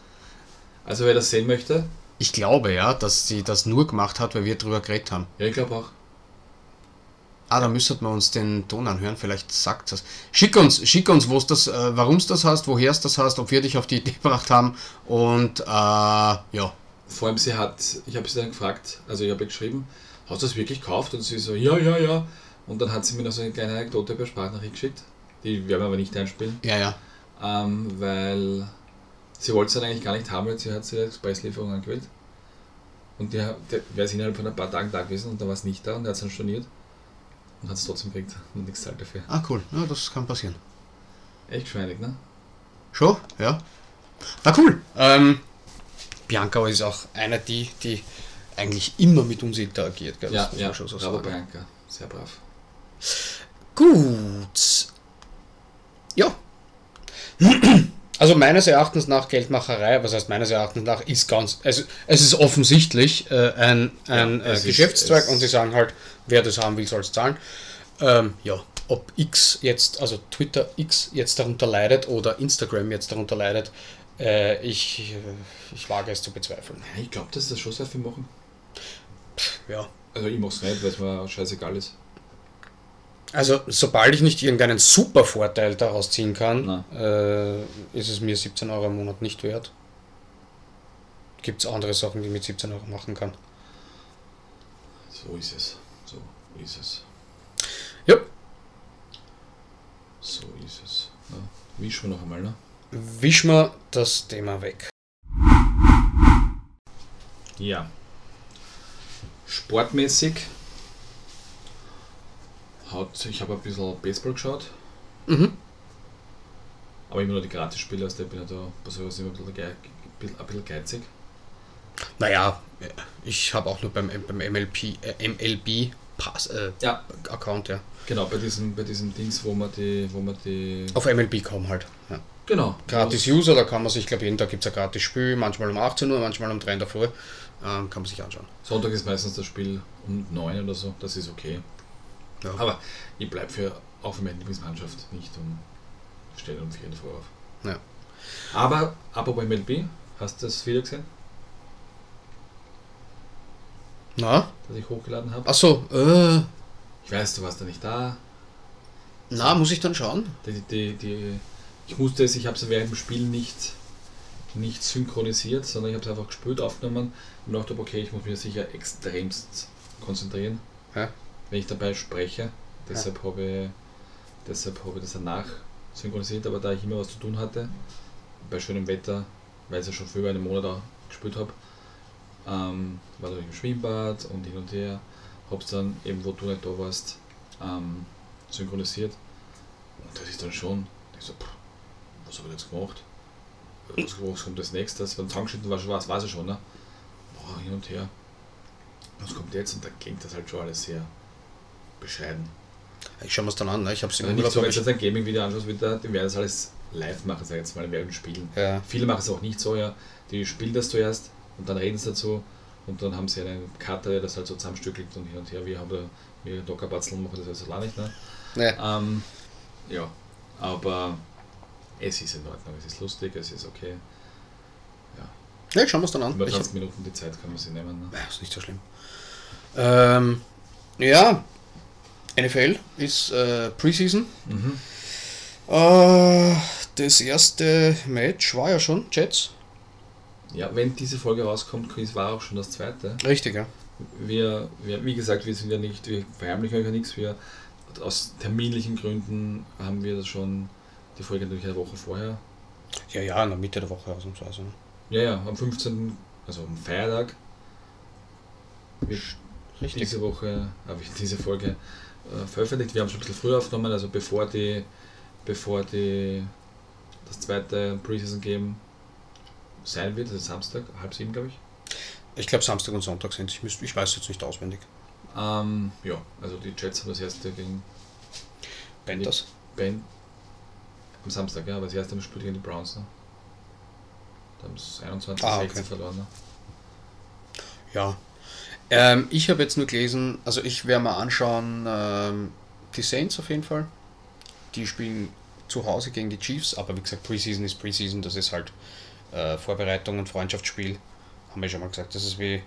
Also wer das sehen möchte, Ich glaube ja, dass sie das nur gemacht hat, weil wir drüber geredet haben. ja, ich glaube auch. Ah, da müssten wir uns den Ton anhören, vielleicht sagt das. Schick uns, schick uns, wo's das, äh, warum es das hast, woher es das hast, ob wir dich auf die Idee gebracht haben und äh, ja. Vor allem sie hat, ich habe sie dann gefragt, also ich habe geschrieben, hast du das wirklich gekauft? Und sie so, ja, ja, ja. Und dann hat sie mir noch so eine kleine Anekdote per Sprachnachricht geschickt. Die werden wir aber nicht einspielen, Ja, ja. ähm, weil sie wollte es dann eigentlich gar nicht haben, weil sie hat sie als Preislieferung angewählt. Und der, der wäre es innerhalb von ein paar Tagen da gewesen und da war es nicht da und er hat es dann storniert und hat es trotzdem gekriegt und nichts zahlt dafür. Ah, cool. Ja, das kann passieren. Echt geschmeidig, ne? Schon? Ja. Na cool. Ähm, Bianca ist auch einer die, die eigentlich immer mit uns interagiert, gell? Ja, Das ja, man schon so bravo sagen. Bianca, sehr brav. Gut. Ja. Also meines Erachtens nach Geldmacherei, was heißt meines Erachtens nach, ist ganz, also es ist offensichtlich äh, ein, ein Ja, äh, es ist- Geschäftszweig es- und die sagen halt, wer das haben will, soll es zahlen. Ähm, ja, ob X jetzt, also Twitter X jetzt darunter leidet oder Instagram jetzt darunter leidet, äh, ich, ich wage es zu bezweifeln. Ich glaube, dass das schon sehr viel machen. Ja. Also ich mach's nicht, weil es mir scheißegal ist. Also, sobald ich nicht irgendeinen super Vorteil daraus ziehen kann, äh, ist es mir 17 Euro im Monat nicht wert. Gibt es andere Sachen, die ich mit 17 Euro machen kann? So ist es. So ist es. Ja. So ist es. Ja. Wischen wir noch einmal, ne? Wisch mal das Thema weg. Ja. Sportmäßig ich habe ein bisschen Baseball geschaut, Mhm. aber immer nur die Gratisspiele, also ich bin ja da bei sowas immer ein bisschen, gei- ein bisschen- geizig. Naja, ich habe auch nur beim, beim MLP, äh, MLB Pass, äh, Ja, Account, ja. genau, bei diesem, bei diesem Dings, wo man die, wo man die, Auf MLB.com halt. Ja. genau, Gratis User, da kann man sich, glaube jeden Tag gibt es ein gratis Spiel, manchmal um 18 Uhr, manchmal um 3 in der Früh. Ähm, kann man sich anschauen. Sonntag ist meistens das Spiel um 9 oder so, das ist okay. Ja. Aber ich bleibe für auch für meine Lieblingsmannschaft nicht um stelle 4 in der Früh auf. Ja. Aber apropos MLB, hast du das Video gesehen, Na? das ich hochgeladen habe? Achso, äh, Ich weiß, du warst da nicht da. na, muss ich dann schauen? Die, die, die, ich musste es, ich habe es während dem Spiel nicht, nicht synchronisiert, sondern ich habe es einfach gespürt, aufgenommen und dachte, okay, ich muss mich sicher extremst konzentrieren. Ja. Wenn ich dabei spreche. Deshalb habe ich, deshalb habe ich das danach synchronisiert, aber da ich immer was zu tun hatte, bei schönem Wetter, weil ich ja schon für über einen Monat auch gespielt habe, ähm, war da im Schwimmbad und hin und her, hab's dann eben, wo du nicht da warst, ähm, synchronisiert. Und das ist dann schon, ich so, pff, was habe ich jetzt gemacht? Was, was kommt als nächstes? Beim Zusammenschnitten war schon was, weiß ich schon, ne? Boah, hin und her. Was kommt jetzt? Und da klingt das halt schon alles sehr bescheiden. Ich schaue mir es dann an, ne? ich habe es im Also nicht Urlaub. so, wenn du jetzt ein Gaming-Video anschaust, wieder, die werden das alles live machen, sag ich jetzt mal, während Spielen. ja. Viele machen es auch nicht so, ja. Die spielen das zuerst und dann reden sie dazu und dann haben sie einen Cutter, der das halt so zusammenstückelt und hin und her. Wir haben da, wir Dockerbatzeln machen das also auch nicht, ne? Ja. Ähm, ja, aber es ist in Ordnung, es ist lustig, es ist okay. ja, schauen wir es dann an. Über Ich, 20 Minuten die Zeit kann man sich nehmen. Ne? ja, ist nicht so schlimm. Ähm, ja, NFL ist äh, Preseason. Mhm. Äh, das erste Match war ja schon Jets. Ja, wenn diese Folge rauskommt, Chris war auch schon das zweite. Richtig, ja. Wir, wir, wie gesagt, wir sind ja nicht, wir verheimlichen euch ja nichts. Wir, aus terminlichen Gründen haben wir das schon, die Folge natürlich eine Woche vorher. Ja, ja, in der Mitte der Woche ausnahmsweise. ne? Ja, ja, am 15., also am Feiertag, wird Richtig. diese Woche, habe ich diese Folge äh, veröffentlicht. Wir haben schon ein bisschen früher aufgenommen, also bevor die, bevor die, das zweite Preseason Game sein wird, ist Samstag, halb sieben, glaube ich. Ich glaube, Samstag und Sonntag sind Ich, müsst, ich weiß jetzt nicht auswendig. Ähm, ja, also die Jets haben das erste gegen Panthers. Ben am Samstag, ja, aber das erste Mal spielt gegen die Browns. Ne? Da haben es 21 Ah, 16 okay. verloren. Ne? Ja. Ähm, ich habe jetzt nur gelesen, also ich werde mal anschauen, ähm, die Saints auf jeden Fall. Die spielen zu Hause gegen die Chiefs, aber wie gesagt, Preseason ist Preseason, das ist halt äh, Vorbereitung und Freundschaftsspiel. Haben wir schon mal gesagt, das ist wie,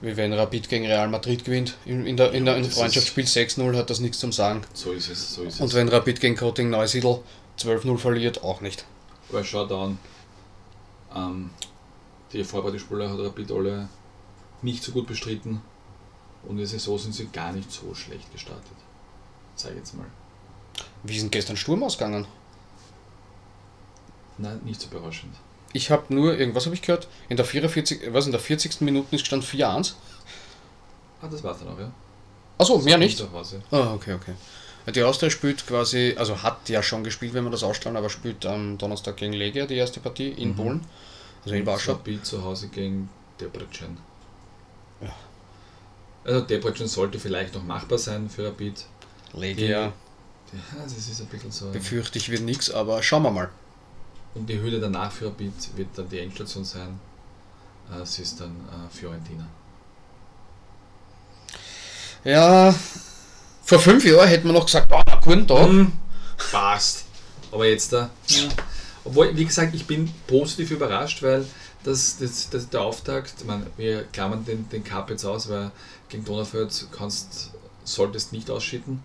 wie wenn Rapid gegen Real Madrid gewinnt. In, in der, in der, in Freundschaftsspiel 6-0 hat das nichts zum Sagen. So ist es, so ist Und es. wenn Rapid gegen Coting Neusiedl 12-0 verliert, auch nicht. Aber schau da an, ähm, die Vorbereitungsspieler hat Rapid alle nicht so gut bestritten und in der Saison sind sie gar nicht so schlecht gestartet. Ich jetzt mal. Wie denn gestern Sturm ausgegangen? Nein, nicht so berauschend. Ich habe nur, irgendwas habe ich gehört, in der 44, was in der 40. Minute ist gestanden 4-1. Ah, das war's dann auch, ja? Achso, mehr nicht. Zu Hause. Ah, okay, okay. Die Austria spielt quasi, also hat ja schon gespielt, wenn wir das ausstrahlen, aber spielt am Donnerstag gegen Legia die erste Partie in Mhm. Polen. Also in Warschau. Rapid zu Hause gegen Debrecen. Ja. Also Debrecen sollte vielleicht noch machbar sein für Rapid. Legia, Ja, das ist ein bisschen so. befürchte ich, wird nichts, aber schauen wir mal. Und die Höhle danach für Rapid wird dann die Endstation sein. Äh, Es ist dann äh, Fiorentina. Ja, vor fünf Jahren hätten wir noch gesagt, oh, na, guten Tag. Hm, passt. Aber jetzt da. Ja. Obwohl, wie gesagt, ich bin positiv überrascht, weil das, das, das der Auftakt, ich meine, wir klammern den, den Cup jetzt aus, weil gegen Donaufeld kannst, solltest nicht ausschütten.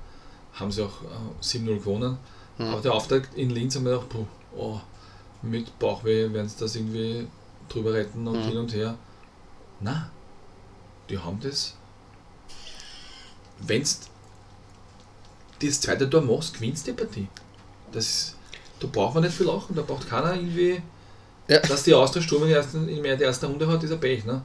Haben sie auch äh, 7-0 gewonnen. Mhm. Aber der Auftakt in Linz haben wir gedacht, puh, oh, mit Bauchweh werden sie das irgendwie drüber retten und Mhm. hin und her. Na, die haben das. Wenn's das zweite Tor machst, gewinnst du die Partie. Das da braucht man nicht viel lachen, da braucht keiner irgendwie, Ja. dass die Austria Sturm in der ersten, in der ersten Runde hat, ist ein Pech, ne?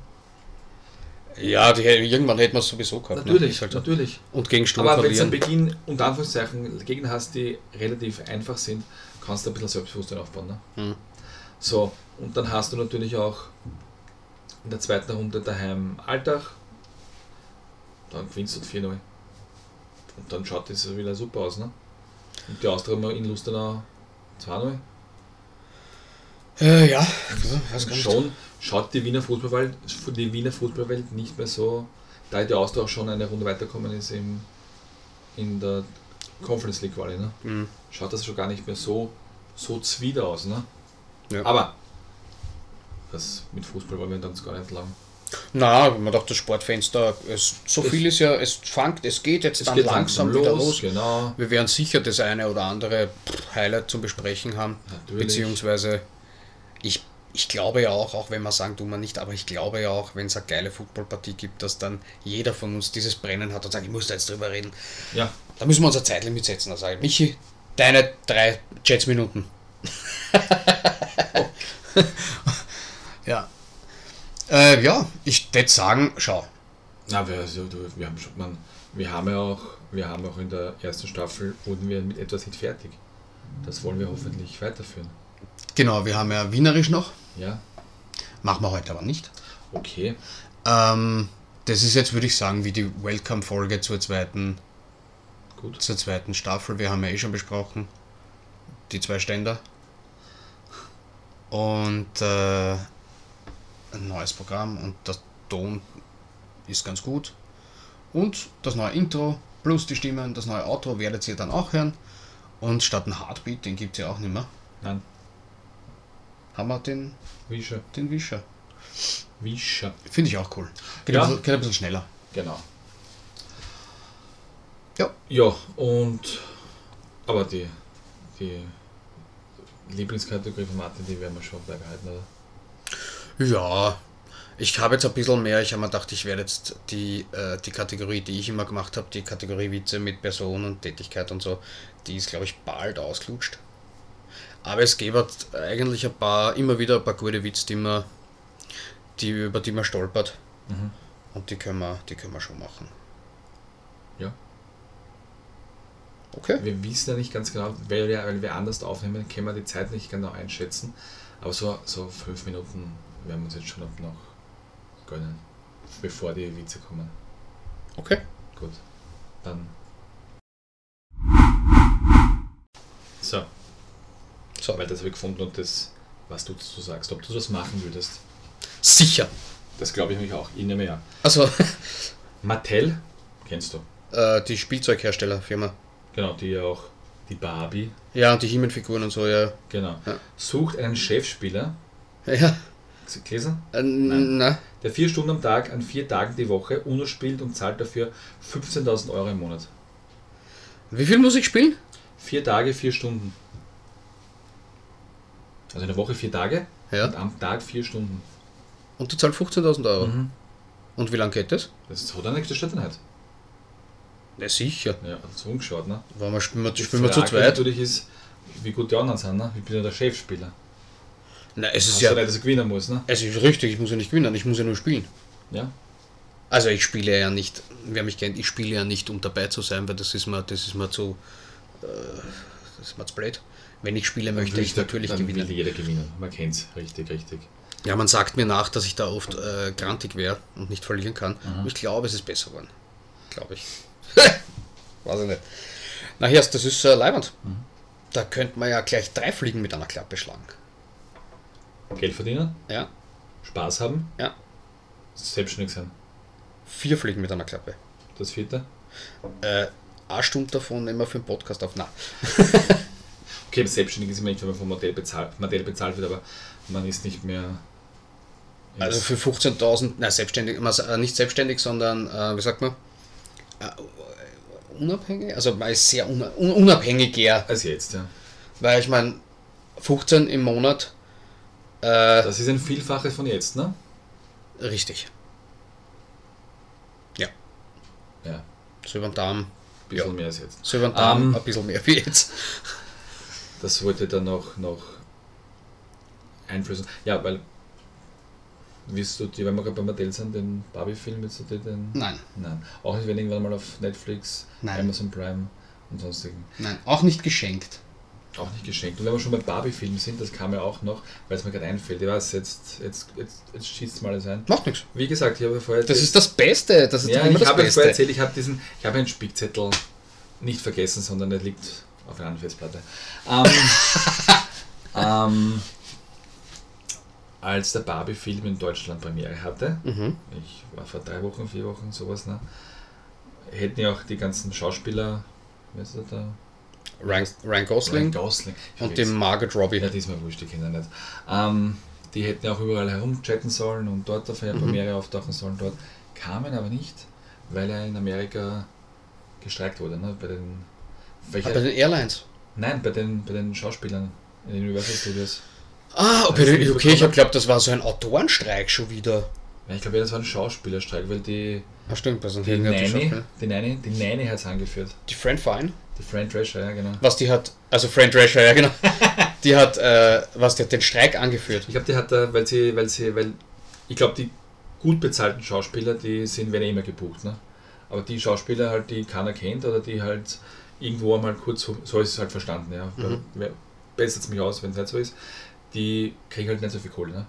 Ja, die, irgendwann hätten wir es sowieso gehabt. ne? Natürlich, Ist halt natürlich. Und gegen Sturm Aber wenn du am. Beginn unter Anführungszeichen Gegner hast, die relativ einfach sind, kannst du ein bisschen Selbstbewusstsein aufbauen. Ne? Hm. So, und dann hast du natürlich auch in der zweiten Runde daheim Alltag. Dann gewinnst du 4-0. Und dann schaut das wieder super aus. Ne? Und die Austria haben wir in Lustenau 2-0. Äh, ja, nicht. Schon schaut die Wiener Fußballwelt, die Wiener Fußballwelt nicht mehr so, da die Austria auch schon eine Runde weitergekommen ist im, in der Conference League Quali, ne? Mhm. schaut das schon gar nicht mehr so, so zwider aus. Ne? Ja. Aber das mit Fußball wollen wir dann gar nicht lang. Na, man dachte, das Sportfenster, es, so Es- viel ist ja, es fängt, es geht jetzt dann langsam, wieder los. Genau. Wir werden sicher das eine oder andere Highlight zum Besprechen haben. Natürlich. Beziehungsweise, ich ich glaube ja auch, auch wenn wir sagen, tun wir nicht, aber ich glaube ja auch, wenn es eine geile Footballpartie gibt, dass dann jeder von uns dieses Brennen hat und sagt, ich muss da jetzt drüber reden. Ja, Da müssen wir unser Zeitlimit setzen. Da sage ich, Michi, deine drei Jets-Minuten. *laughs* ja. Äh, ja, ich würde sagen, schau. na, wir, also, wir, haben schon, man, wir haben ja auch, wir haben auch in der ersten Staffel wurden wir mit etwas nicht fertig. Das wollen wir hoffentlich weiterführen. Genau, wir haben ja Wienerisch noch. Ja, Machen wir heute aber nicht. okay. Ähm, das ist jetzt, würde ich sagen, wie die Welcome-Folge zur zweiten, Gut. zur zweiten Staffel. Wir haben ja eh schon besprochen. Die zwei Ständer. Und äh, ein neues Programm und der Ton ist ganz gut. Und das neue Intro plus die Stimmen, das neue Outro werdet ihr dann auch hören. Und statt ein Heartbeat, den gibt es ja auch nicht mehr, Nein, haben wir den, Wischer. den Wischer. Wischer. Finde ich auch cool. Geht, Ja. ein, bisschen, geht ein bisschen schneller. Genau. Ja. Ja, und aber die, die Lieblingskategorie von Martin, die werden wir schon beibehalten, oder? Ja, ich habe jetzt ein bisschen mehr. Ich habe mir gedacht, ich werde jetzt die, äh, die Kategorie, die ich immer gemacht habe, die Kategorie Witze mit Person und Tätigkeit und so, die ist, glaube ich, bald ausgelutscht. Aber es gäbe halt eigentlich ein paar, immer wieder ein paar gute Witze, die man, die, über die man stolpert. Mhm. Und die können wir, die können wir schon machen. Ja. Okay. Wir wissen ja nicht ganz genau, weil wir, weil wir anders aufnehmen, können wir die Zeit nicht genau einschätzen. Aber so, so fünf Minuten werden wir uns jetzt schon noch gönnen, bevor die Witze kommen. Okay. Gut, dann. So, So, das ich gefunden und das, was du dazu sagst, ob du das machen würdest. sicher. Das glaube ich mich auch, ich nehme ja. Also, *laughs* Mattel, kennst du, äh, die Spielzeugherstellerfirma. genau, die ja auch, die Barbie, Ja, und die He-Man-Figuren und so, ja. genau, Ja. sucht einen Chefspieler, Ja, gelesen? äh, na. der vier Stunden am Tag an vier Tagen die Woche UNO spielt und zahlt dafür 15.000 Euro im Monat. Wie viel muss ich spielen? Vier Tage, vier Stunden. Also in der Woche vier Tage Ja. und am Tag vier Stunden. Und die zahlt 15.000 Euro. Mhm. Und wie lange geht das? Das hat er nächste Stadt nicht. Na sicher. Ja, hat so umgeschaut, ne? Wollen wir spielen wir, spielen wir zu zweit? natürlich ist, wie gut die anderen sind, ne? Ich bin ja der Chefspieler. Nein, es ist Hast ja. ja nicht, dass er gewinnen muss, ne? Es ist richtig, ich muss ja nicht gewinnen, ich muss ja nur spielen. Ja. Also ich spiele ja nicht, wer mich kennt, ich spiele ja nicht, um dabei zu sein, weil das ist mir, das ist mir zu. Äh, das ist mir zu blöd. Wenn ich spiele, möchte ich Dann natürlich dann will gewinnen. jeder gewinnen. Man kennt's. Richtig, richtig. Ja, man sagt mir nach, dass ich da oft äh, grantig wäre und nicht verlieren kann. Mhm. Ich glaube, es ist besser geworden. Glaube ich. *laughs* Weiß ich nicht. Na, hier, das ist äh, Leiband. Mhm. Da könnte man ja gleich drei Fliegen mit einer Klappe schlagen. Geld verdienen, Ja, Spaß haben, ja. selbstständig sein. Vier Fliegen mit einer Klappe. Das vierte. Äh, eine Stunde davon nehmen wir für den Podcast auf. Na, *laughs* Okay, selbstständig ist immer nicht, wenn man vom Modell bezahlt, Modell bezahlt wird, aber man ist nicht mehr. also für 15.000, nein, selbstständig, man, nicht selbstständig, sondern, äh, wie sagt man, äh, unabhängig? Also man ist sehr una un unabhängiger, als jetzt, ja. weil ich meine, 15 im Monat, äh, Das ist ein Vielfaches von jetzt, ne? richtig. Ja, Ja, so über den Daumen, ein bisschen Ja. mehr als jetzt. so über den Daumen Ähm, ein bisschen mehr wie jetzt. Das wollte dann noch, noch einflößen. Ja, weil. Willst du die, wenn wir gerade beim Modell sind, den Barbie-Film, du dir den. Nein, Nein. Auch nicht, wenn irgendwann mal auf Netflix, Nein. Amazon Prime und sonstigen. nein, auch nicht geschenkt. Auch nicht geschenkt. Und wenn wir schon beim Barbie-Film sind, das kam ja auch noch, weil es mir gerade einfällt. Ich weiß, jetzt, jetzt, jetzt, jetzt schießt mal alles ein. Macht nichts. Wie gesagt, ich habe vorher. Das ist das Beste, das ist ja, ich das habe Beste. vorher erzählt, ich habe diesen, ich habe einen Spickzettel nicht vergessen, sondern der liegt auf einer anderen Festplatte. Ähm, *laughs* ähm, als der Barbie-Film in Deutschland Premiere hatte, Mhm. ich war vor drei Wochen, vier Wochen, sowas, ne, hätten ja auch die ganzen Schauspieler, wer ist da? Ryan, Ryan Gosling Ryan Gosling. Und dem Margot Robbie. ja, die ist mir wurscht, die Kinder nicht. Ähm, die hätten ja auch überall herumchatten sollen und dort auf einer Mhm. Premiere auftauchen sollen. Dort kamen aber nicht, weil er in Amerika gestreikt wurde. Ne? Bei den, welcher, Ah, bei den Airlines. nein, bei den, bei den Schauspielern in den Universal Studios. Ah, du okay, okay ich habe glaubt, das war so ein Autorenstreik schon wieder. Ja, ich glaube, das war ein Schauspielerstreik, weil die, Ah, stimmt, also die die, die, Nani, die Nani, die Nani hat es angeführt. die Friend Fine, Die Fran Drescher, ja genau. was die hat, also Friend Rasher, ja genau, *laughs* die hat, äh, was, die hat den Streik angeführt. Ich glaube, die hat da, weil sie, weil sie, weil, ich glaube, die gut bezahlten Schauspieler, die sind, werden immer gebucht, ne? Aber die Schauspieler halt, die keiner kennt oder die halt irgendwo einmal kurz, so so ist es halt verstanden, ja. Mhm. Bessert es mich aus, wenn es nicht so ist. Die kriegen halt nicht so viel Kohle, ne?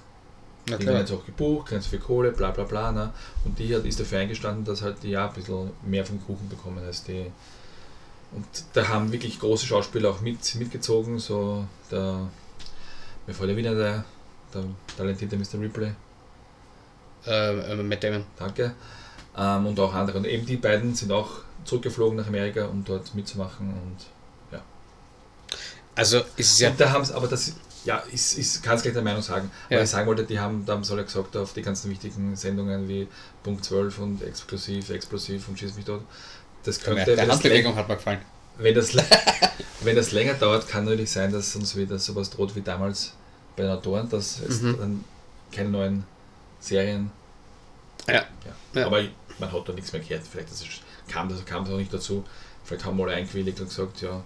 Die werden jetzt auch gebucht, kriegen so viel Kohle, bla bla bla, ne? Und die hat, ist dafür eingestanden, dass halt die ja ein bisschen mehr vom Kuchen bekommen als die. Und da haben wirklich große Schauspieler auch mit, mitgezogen, so der, mir fällt ja wieder der, der talentierte Mr. Ripley, Äh, äh, mit dem. danke. Ähm, und auch andere. Und eben die beiden sind auch zurückgeflogen nach Amerika, um dort mitzumachen. Und, Also ist es ja, und da haben sie, aber das ja, ist, ist, kann es gleich der Meinung sagen. Ja. Aber ich sagen wollte, die haben, da haben sie alle gesagt, auf die ganzen wichtigen Sendungen wie Punkt 12 und Exklusiv, Explosiv und Schieß mich dort. Das könnte, der wenn das, Handbewegung hat mir gefallen. wenn, das, *laughs* wenn das länger dauert, kann natürlich sein, dass uns wieder sowas droht wie damals bei den Autoren, dass es Mhm. dann keine neuen Serien. Ja. Ja. Aber man hat da nichts mehr gehört. Vielleicht ist, kam das kam das auch nicht dazu. Vielleicht haben wir alle eingewilligt und gesagt, ja,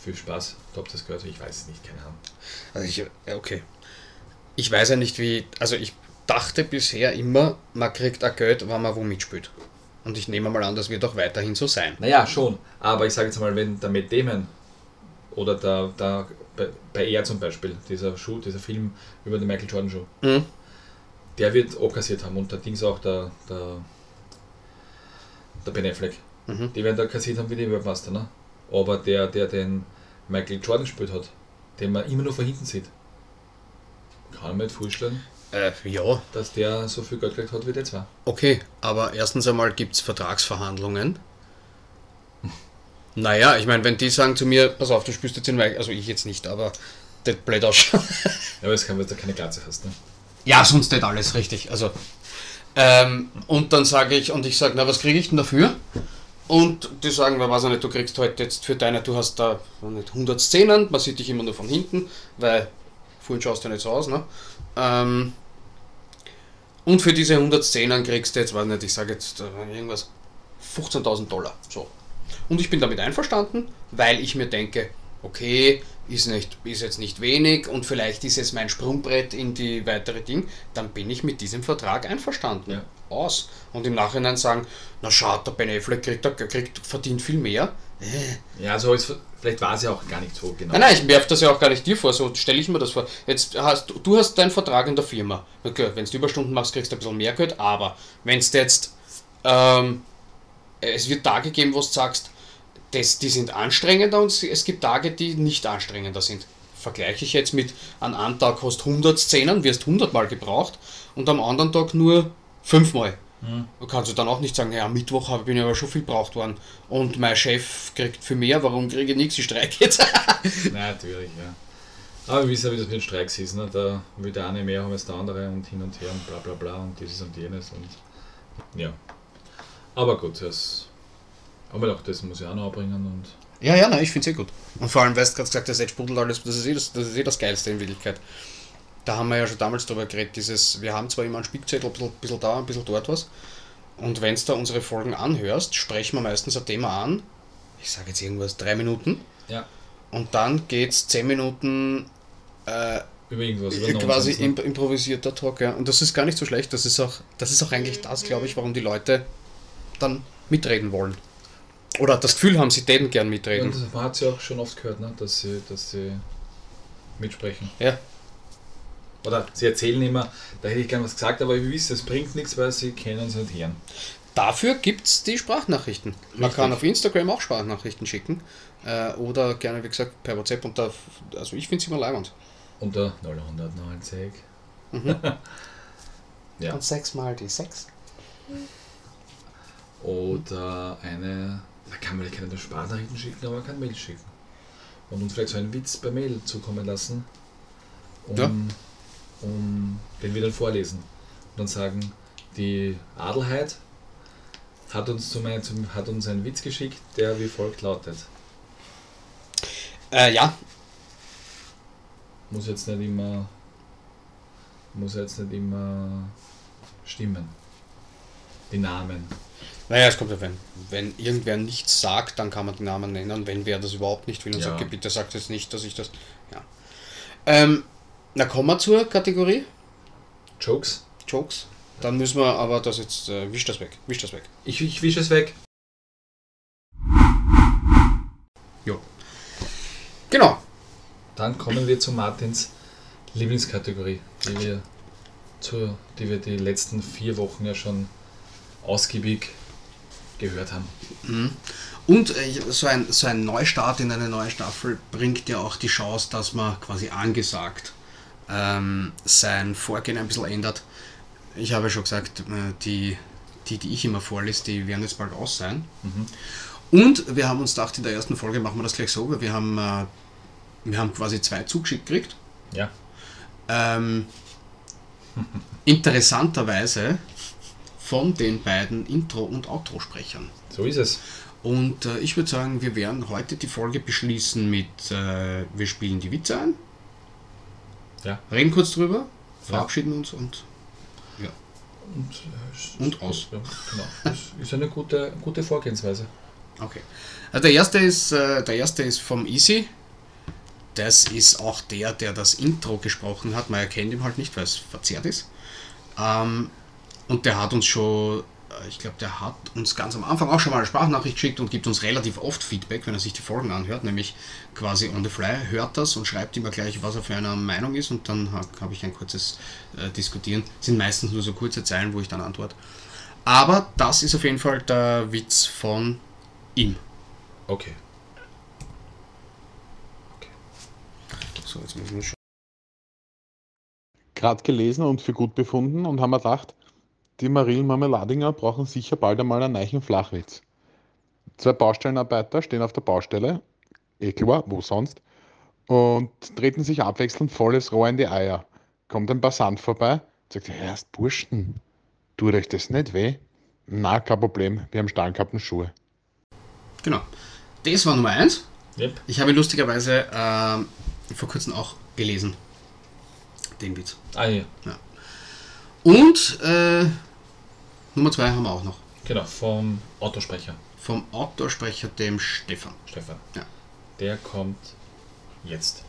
viel Spaß, habt das gehört. Ich weiß es nicht, keine Ahnung. Also ich, okay. Ich weiß ja nicht wie, also ich dachte bisher immer, man kriegt auch Geld, wenn man wo mitspielt. Und ich nehme mal an, das wird auch weiterhin so sein. Naja, schon. Aber ich sage jetzt mal, wenn der Matt Damon oder der, der bei, bei er zum Beispiel, dieser Schuh, dieser Film über den Michael Jordan Schuh, Mhm. der wird auch kassiert haben und der Dings auch der, der, der Ben Affleck. Mhm. Die werden da kassiert haben wie die Webmaster, ne? Aber der, der den Michael Jordan gespielt hat, den man immer nur von hinten sieht, kann man nicht vorstellen, Äh, ja, dass der so viel Geld gekriegt hat wie der zwei. okay, aber erstens einmal gibt es Vertragsverhandlungen. *laughs* Naja, ich meine, wenn die sagen zu mir, pass auf, du spielst jetzt in Weich, also ich jetzt nicht, aber das blöd ausschaut. *laughs* Ja, aber es kann, weil du keine Glatze hast, ne? Ja, sonst nicht alles richtig. Also, ähm, und dann sage ich, und ich sage, na, was kriege ich denn dafür? Und die sagen, na, weiß ich nicht, du kriegst heute jetzt für deine, du hast da weiß nicht, 100 Szenen, man sieht dich immer nur von hinten, weil vorhin schaust du ja nicht so aus, ne? Ähm, und für diese 100 Szenen kriegst du jetzt, weiß nicht, ich sage jetzt äh, irgendwas, 15.000 Dollar. So. Und ich bin damit einverstanden, weil ich mir denke, okay, ist, nicht, ist jetzt nicht wenig und vielleicht ist jetzt mein Sprungbrett in die weitere Ding, dann bin ich mit diesem Vertrag einverstanden. Ja. Aus. Und im Nachhinein sagen, na schaut, der Ben Affleck kriegt, kriegt, verdient viel mehr. Ja, so ist, vielleicht war es ja auch gar nicht so genau. Nein, nein, ich werfe das ja auch gar nicht dir vor, so stelle ich mir das vor. Jetzt hast du, hast deinen Vertrag in der Firma. Okay, wenn du Überstunden machst, kriegst du ein bisschen mehr Geld, aber wenn du jetzt, ähm, es wird Tage geben, wo du sagst, das, die sind anstrengender und es- gibt Tage, die nicht anstrengender sind. Vergleiche ich jetzt mit, an einem Tag hast 100 Szenen, wirst 100 Mal gebraucht und am anderen Tag nur 5 Mal. Du kannst du dann auch nicht sagen, ja, am Mittwoch habe- bin ich aber schon viel gebraucht worden und mein Chef kriegt viel mehr, warum kriege ich nichts, ich streike jetzt. *laughs* Nein, natürlich, ja. Aber wir wissen ja, wie das mit den Streiks ist. Ne? Da will der eine mehr haben als der andere und hin und her und bla bla bla und dieses und jenes und ja. Aber gut, das. Aber auch das muss ich auch noch abbringen und Ja, ja, nein, ich finde es eh gut. Und vor allem, weil du gerade gesagt sprudelt alles, das ist, eh das, das ist eh das Geilste in Wirklichkeit. Da haben wir ja schon damals drüber geredet, dieses, wir haben zwar immer einen Spickzettel, ein bisschen, bisschen da, ein bisschen dort was. Und wenn du da unsere Folgen anhörst, sprechen wir meistens ein Thema an. Ich sage jetzt irgendwas, drei Minuten. ja, Und dann geht es zehn Minuten äh, über irgendwas. Über quasi Nonsens, ne? imp improvisierter Talk, ja. Und das ist gar nicht so schlecht. Das ist auch, das ist auch eigentlich das, glaube ich, warum die Leute dann mitreden wollen. Oder das Gefühl haben, sie täten gern mitreden. Und man hat ja auch schon oft gehört, ne? dass, sie, dass sie mitsprechen. Ja. Oder sie erzählen immer, da hätte ich gern was gesagt, aber wir wissen, es bringt nichts, weil sie kennen es nicht hören. Dafür gibt es die Sprachnachrichten. Man Richtig. kann auf Instagram auch Sprachnachrichten schicken. Äh, oder gerne, wie gesagt, per WhatsApp. Und da, also ich finde es immer leibend. Unter 0190. *laughs* Ja. Und sechsmal die sechs. Oder eine, da kann man ja keine Sprachnachrichten schicken, aber man kann Mail schicken. Und uns vielleicht so einen Witz per Mail zukommen lassen, um, Ja. um den wir dann vorlesen. Und dann sagen, die Adelheid hat uns, zum, zum, hat uns einen Witz geschickt, der wie folgt lautet. Äh, ja. muss jetzt nicht immer muss jetzt nicht immer stimmen. Die Namen. Naja, es kommt ja, wenn, wenn irgendwer nichts sagt, dann kann man den Namen nennen. Wenn wer das überhaupt nicht will und Ja. sagt, bitte sagt jetzt nicht, dass ich das. Ja. Ähm, na, kommen wir zur Kategorie Jokes? Jokes. Dann müssen wir aber das jetzt. Äh, wisch das weg. Wisch das weg. Ich, ich wische es weg. Genau. Dann kommen wir zu Martins Lieblingskategorie, die wir, zu, die wir die letzten vier Wochen ja schon ausgiebig gehört haben. Und äh, so, ein, so ein Neustart in eine neue Staffel bringt ja auch die Chance, dass man quasi angesagt ähm, sein Vorgehen ein bisschen ändert. Ich habe schon gesagt, äh, die, die, die ich immer vorlese, die werden jetzt bald aus sein. Und wir haben uns gedacht, in der ersten Folge machen wir das gleich so, weil wir haben, äh, wir haben quasi zwei zugeschickt gekriegt. Ja, Ähm, *laughs* interessanterweise von den beiden Intro- und Outro-Sprechern. so ist es. Und äh, ich würde sagen, wir werden heute die Folge beschließen mit, äh, wir spielen die Witze ein, Ja. reden kurz drüber, verabschieden uns und Und, äh, Und aus. Ja, genau. Das ist eine gute, gute Vorgehensweise. okay. Also der erste ist, äh, der erste ist vom Easy. Das ist auch der, der das Intro gesprochen hat. Man erkennt ihn halt nicht, weil es verzerrt ist. Ähm, und der hat uns schon, äh, ich glaube, der hat uns ganz am Anfang auch schon mal eine Sprachnachricht geschickt und gibt uns relativ oft Feedback, wenn er sich die Folgen anhört, nämlich quasi on the fly, hört das und schreibt immer gleich, was er für eine Meinung ist und dann ha- habe ich ein kurzes äh, Diskutieren. sind meistens nur so kurze Zeilen, wo ich dann antworte. Aber das ist auf jeden Fall der Witz von ihm. Okay. So, jetzt müssen wir schauen. gerade gelesen und für gut befunden und haben gedacht, die Marillen Marmeladinger brauchen sicher bald einmal einen neuen Flachwitz. Zwei Baustellenarbeiter stehen auf der Baustelle, eh klar, wo sonst, und treten sich abwechselnd volles Rohr in die Eier. Kommt ein Passant vorbei, sagt, erst Burschen, tut euch das nicht weh? Na, kein Problem, wir haben Stahlkappenschuhe. Genau. Das war Nummer 1. Yep. Ich habe lustigerweise ähm, vor kurzem auch gelesen. Den Witz. Ah ja, Und äh, Nummer 2 haben wir auch noch. genau, vom Autosprecher, Vom Outdoor-Sprecher, dem Stefan. Stefan. Ja. Der kommt jetzt.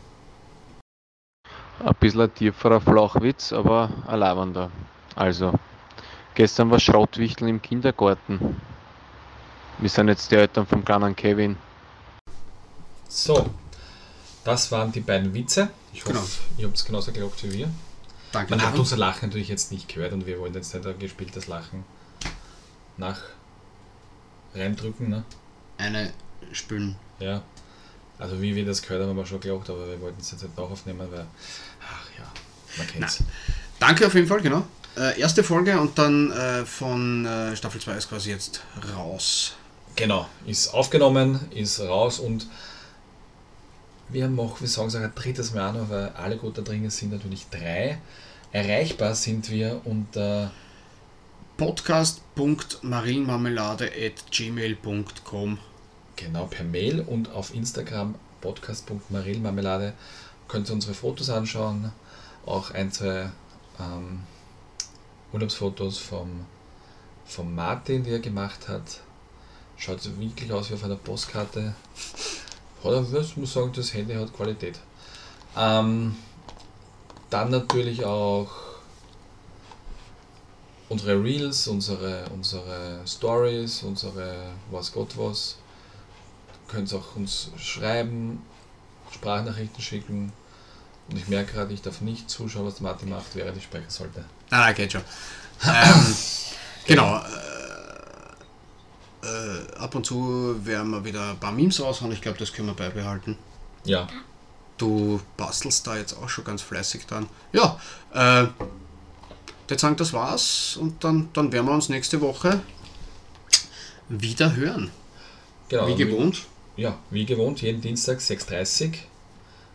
Ein bisschen ein tieferer Flachwitz, aber ein leibender. Also, gestern war Schrottwichteln im Kindergarten. Wir sind jetzt die Eltern vom kleinen Kevin. So, das waren die beiden Witze. Ich hoffe, Genau. ihr habt es genauso geglaubt wie wir. Danke. Man hat unser Lachen natürlich jetzt nicht gehört und wir wollen jetzt nicht ein gespieltes Lachen nach reindrücken. Ne? Eine spülen. Ja. Also wie wir das gehört haben, haben wir schon geglaubt, aber wir wollten es jetzt nicht aufnehmen, weil, ach ja, man kennt's. Danke auf jeden Fall, genau. Äh, erste Folge und dann äh, von äh, Staffel 2 ist quasi jetzt raus. Genau, ist aufgenommen, ist raus und wir haben auch, wir sagen es auch ein drittes Mal noch, weil alle gut da drin sind natürlich drei. Erreichbar sind wir unter podcast.marillenmarmelade.gmail.com Genau, per Mail und auf Instagram podcast.marilmarmelade könnt ihr unsere Fotos anschauen. Auch ein, zwei ähm, Urlaubsfotos vom, vom Martin, die er gemacht hat. Schaut so wirklich aus wie auf einer Postkarte. Oder was muss sagen, das Handy hat Qualität. Ähm, dann natürlich auch unsere Reels, unsere, unsere Stories, unsere was Gott was könnt auch uns schreiben, Sprachnachrichten schicken. Und ich merke gerade, ich darf nicht zuschauen, was Martin macht, während ich sprechen sollte. Ah, geht schon. ähm, *coughs* genau. Äh, äh, ab und zu werden wir wieder ein paar Memes raushauen. Ich glaube, das können wir beibehalten. Ja, Du bastelst da jetzt auch schon ganz fleißig dran. Ja, äh, jetzt sagen, das war's. Und dann, dann werden wir uns nächste Woche wieder hören. genau. Wie gewohnt. Ja, wie gewohnt, jeden Dienstag 6.30 Uhr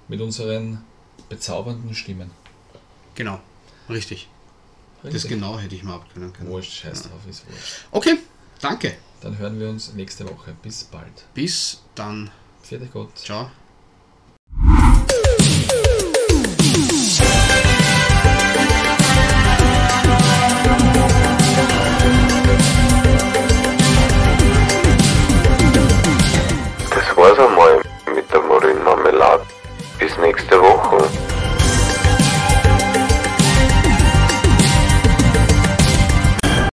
mit unseren bezaubernden Stimmen. Genau, richtig. Das Richtig. genau hätte ich mal abkönnen können. Wurscht, scheiß drauf, ist wurscht. Okay, danke. Dann hören wir uns nächste Woche. Bis bald. Bis dann. Vierte Gott. Ciao. Salat. Bis nächste Woche.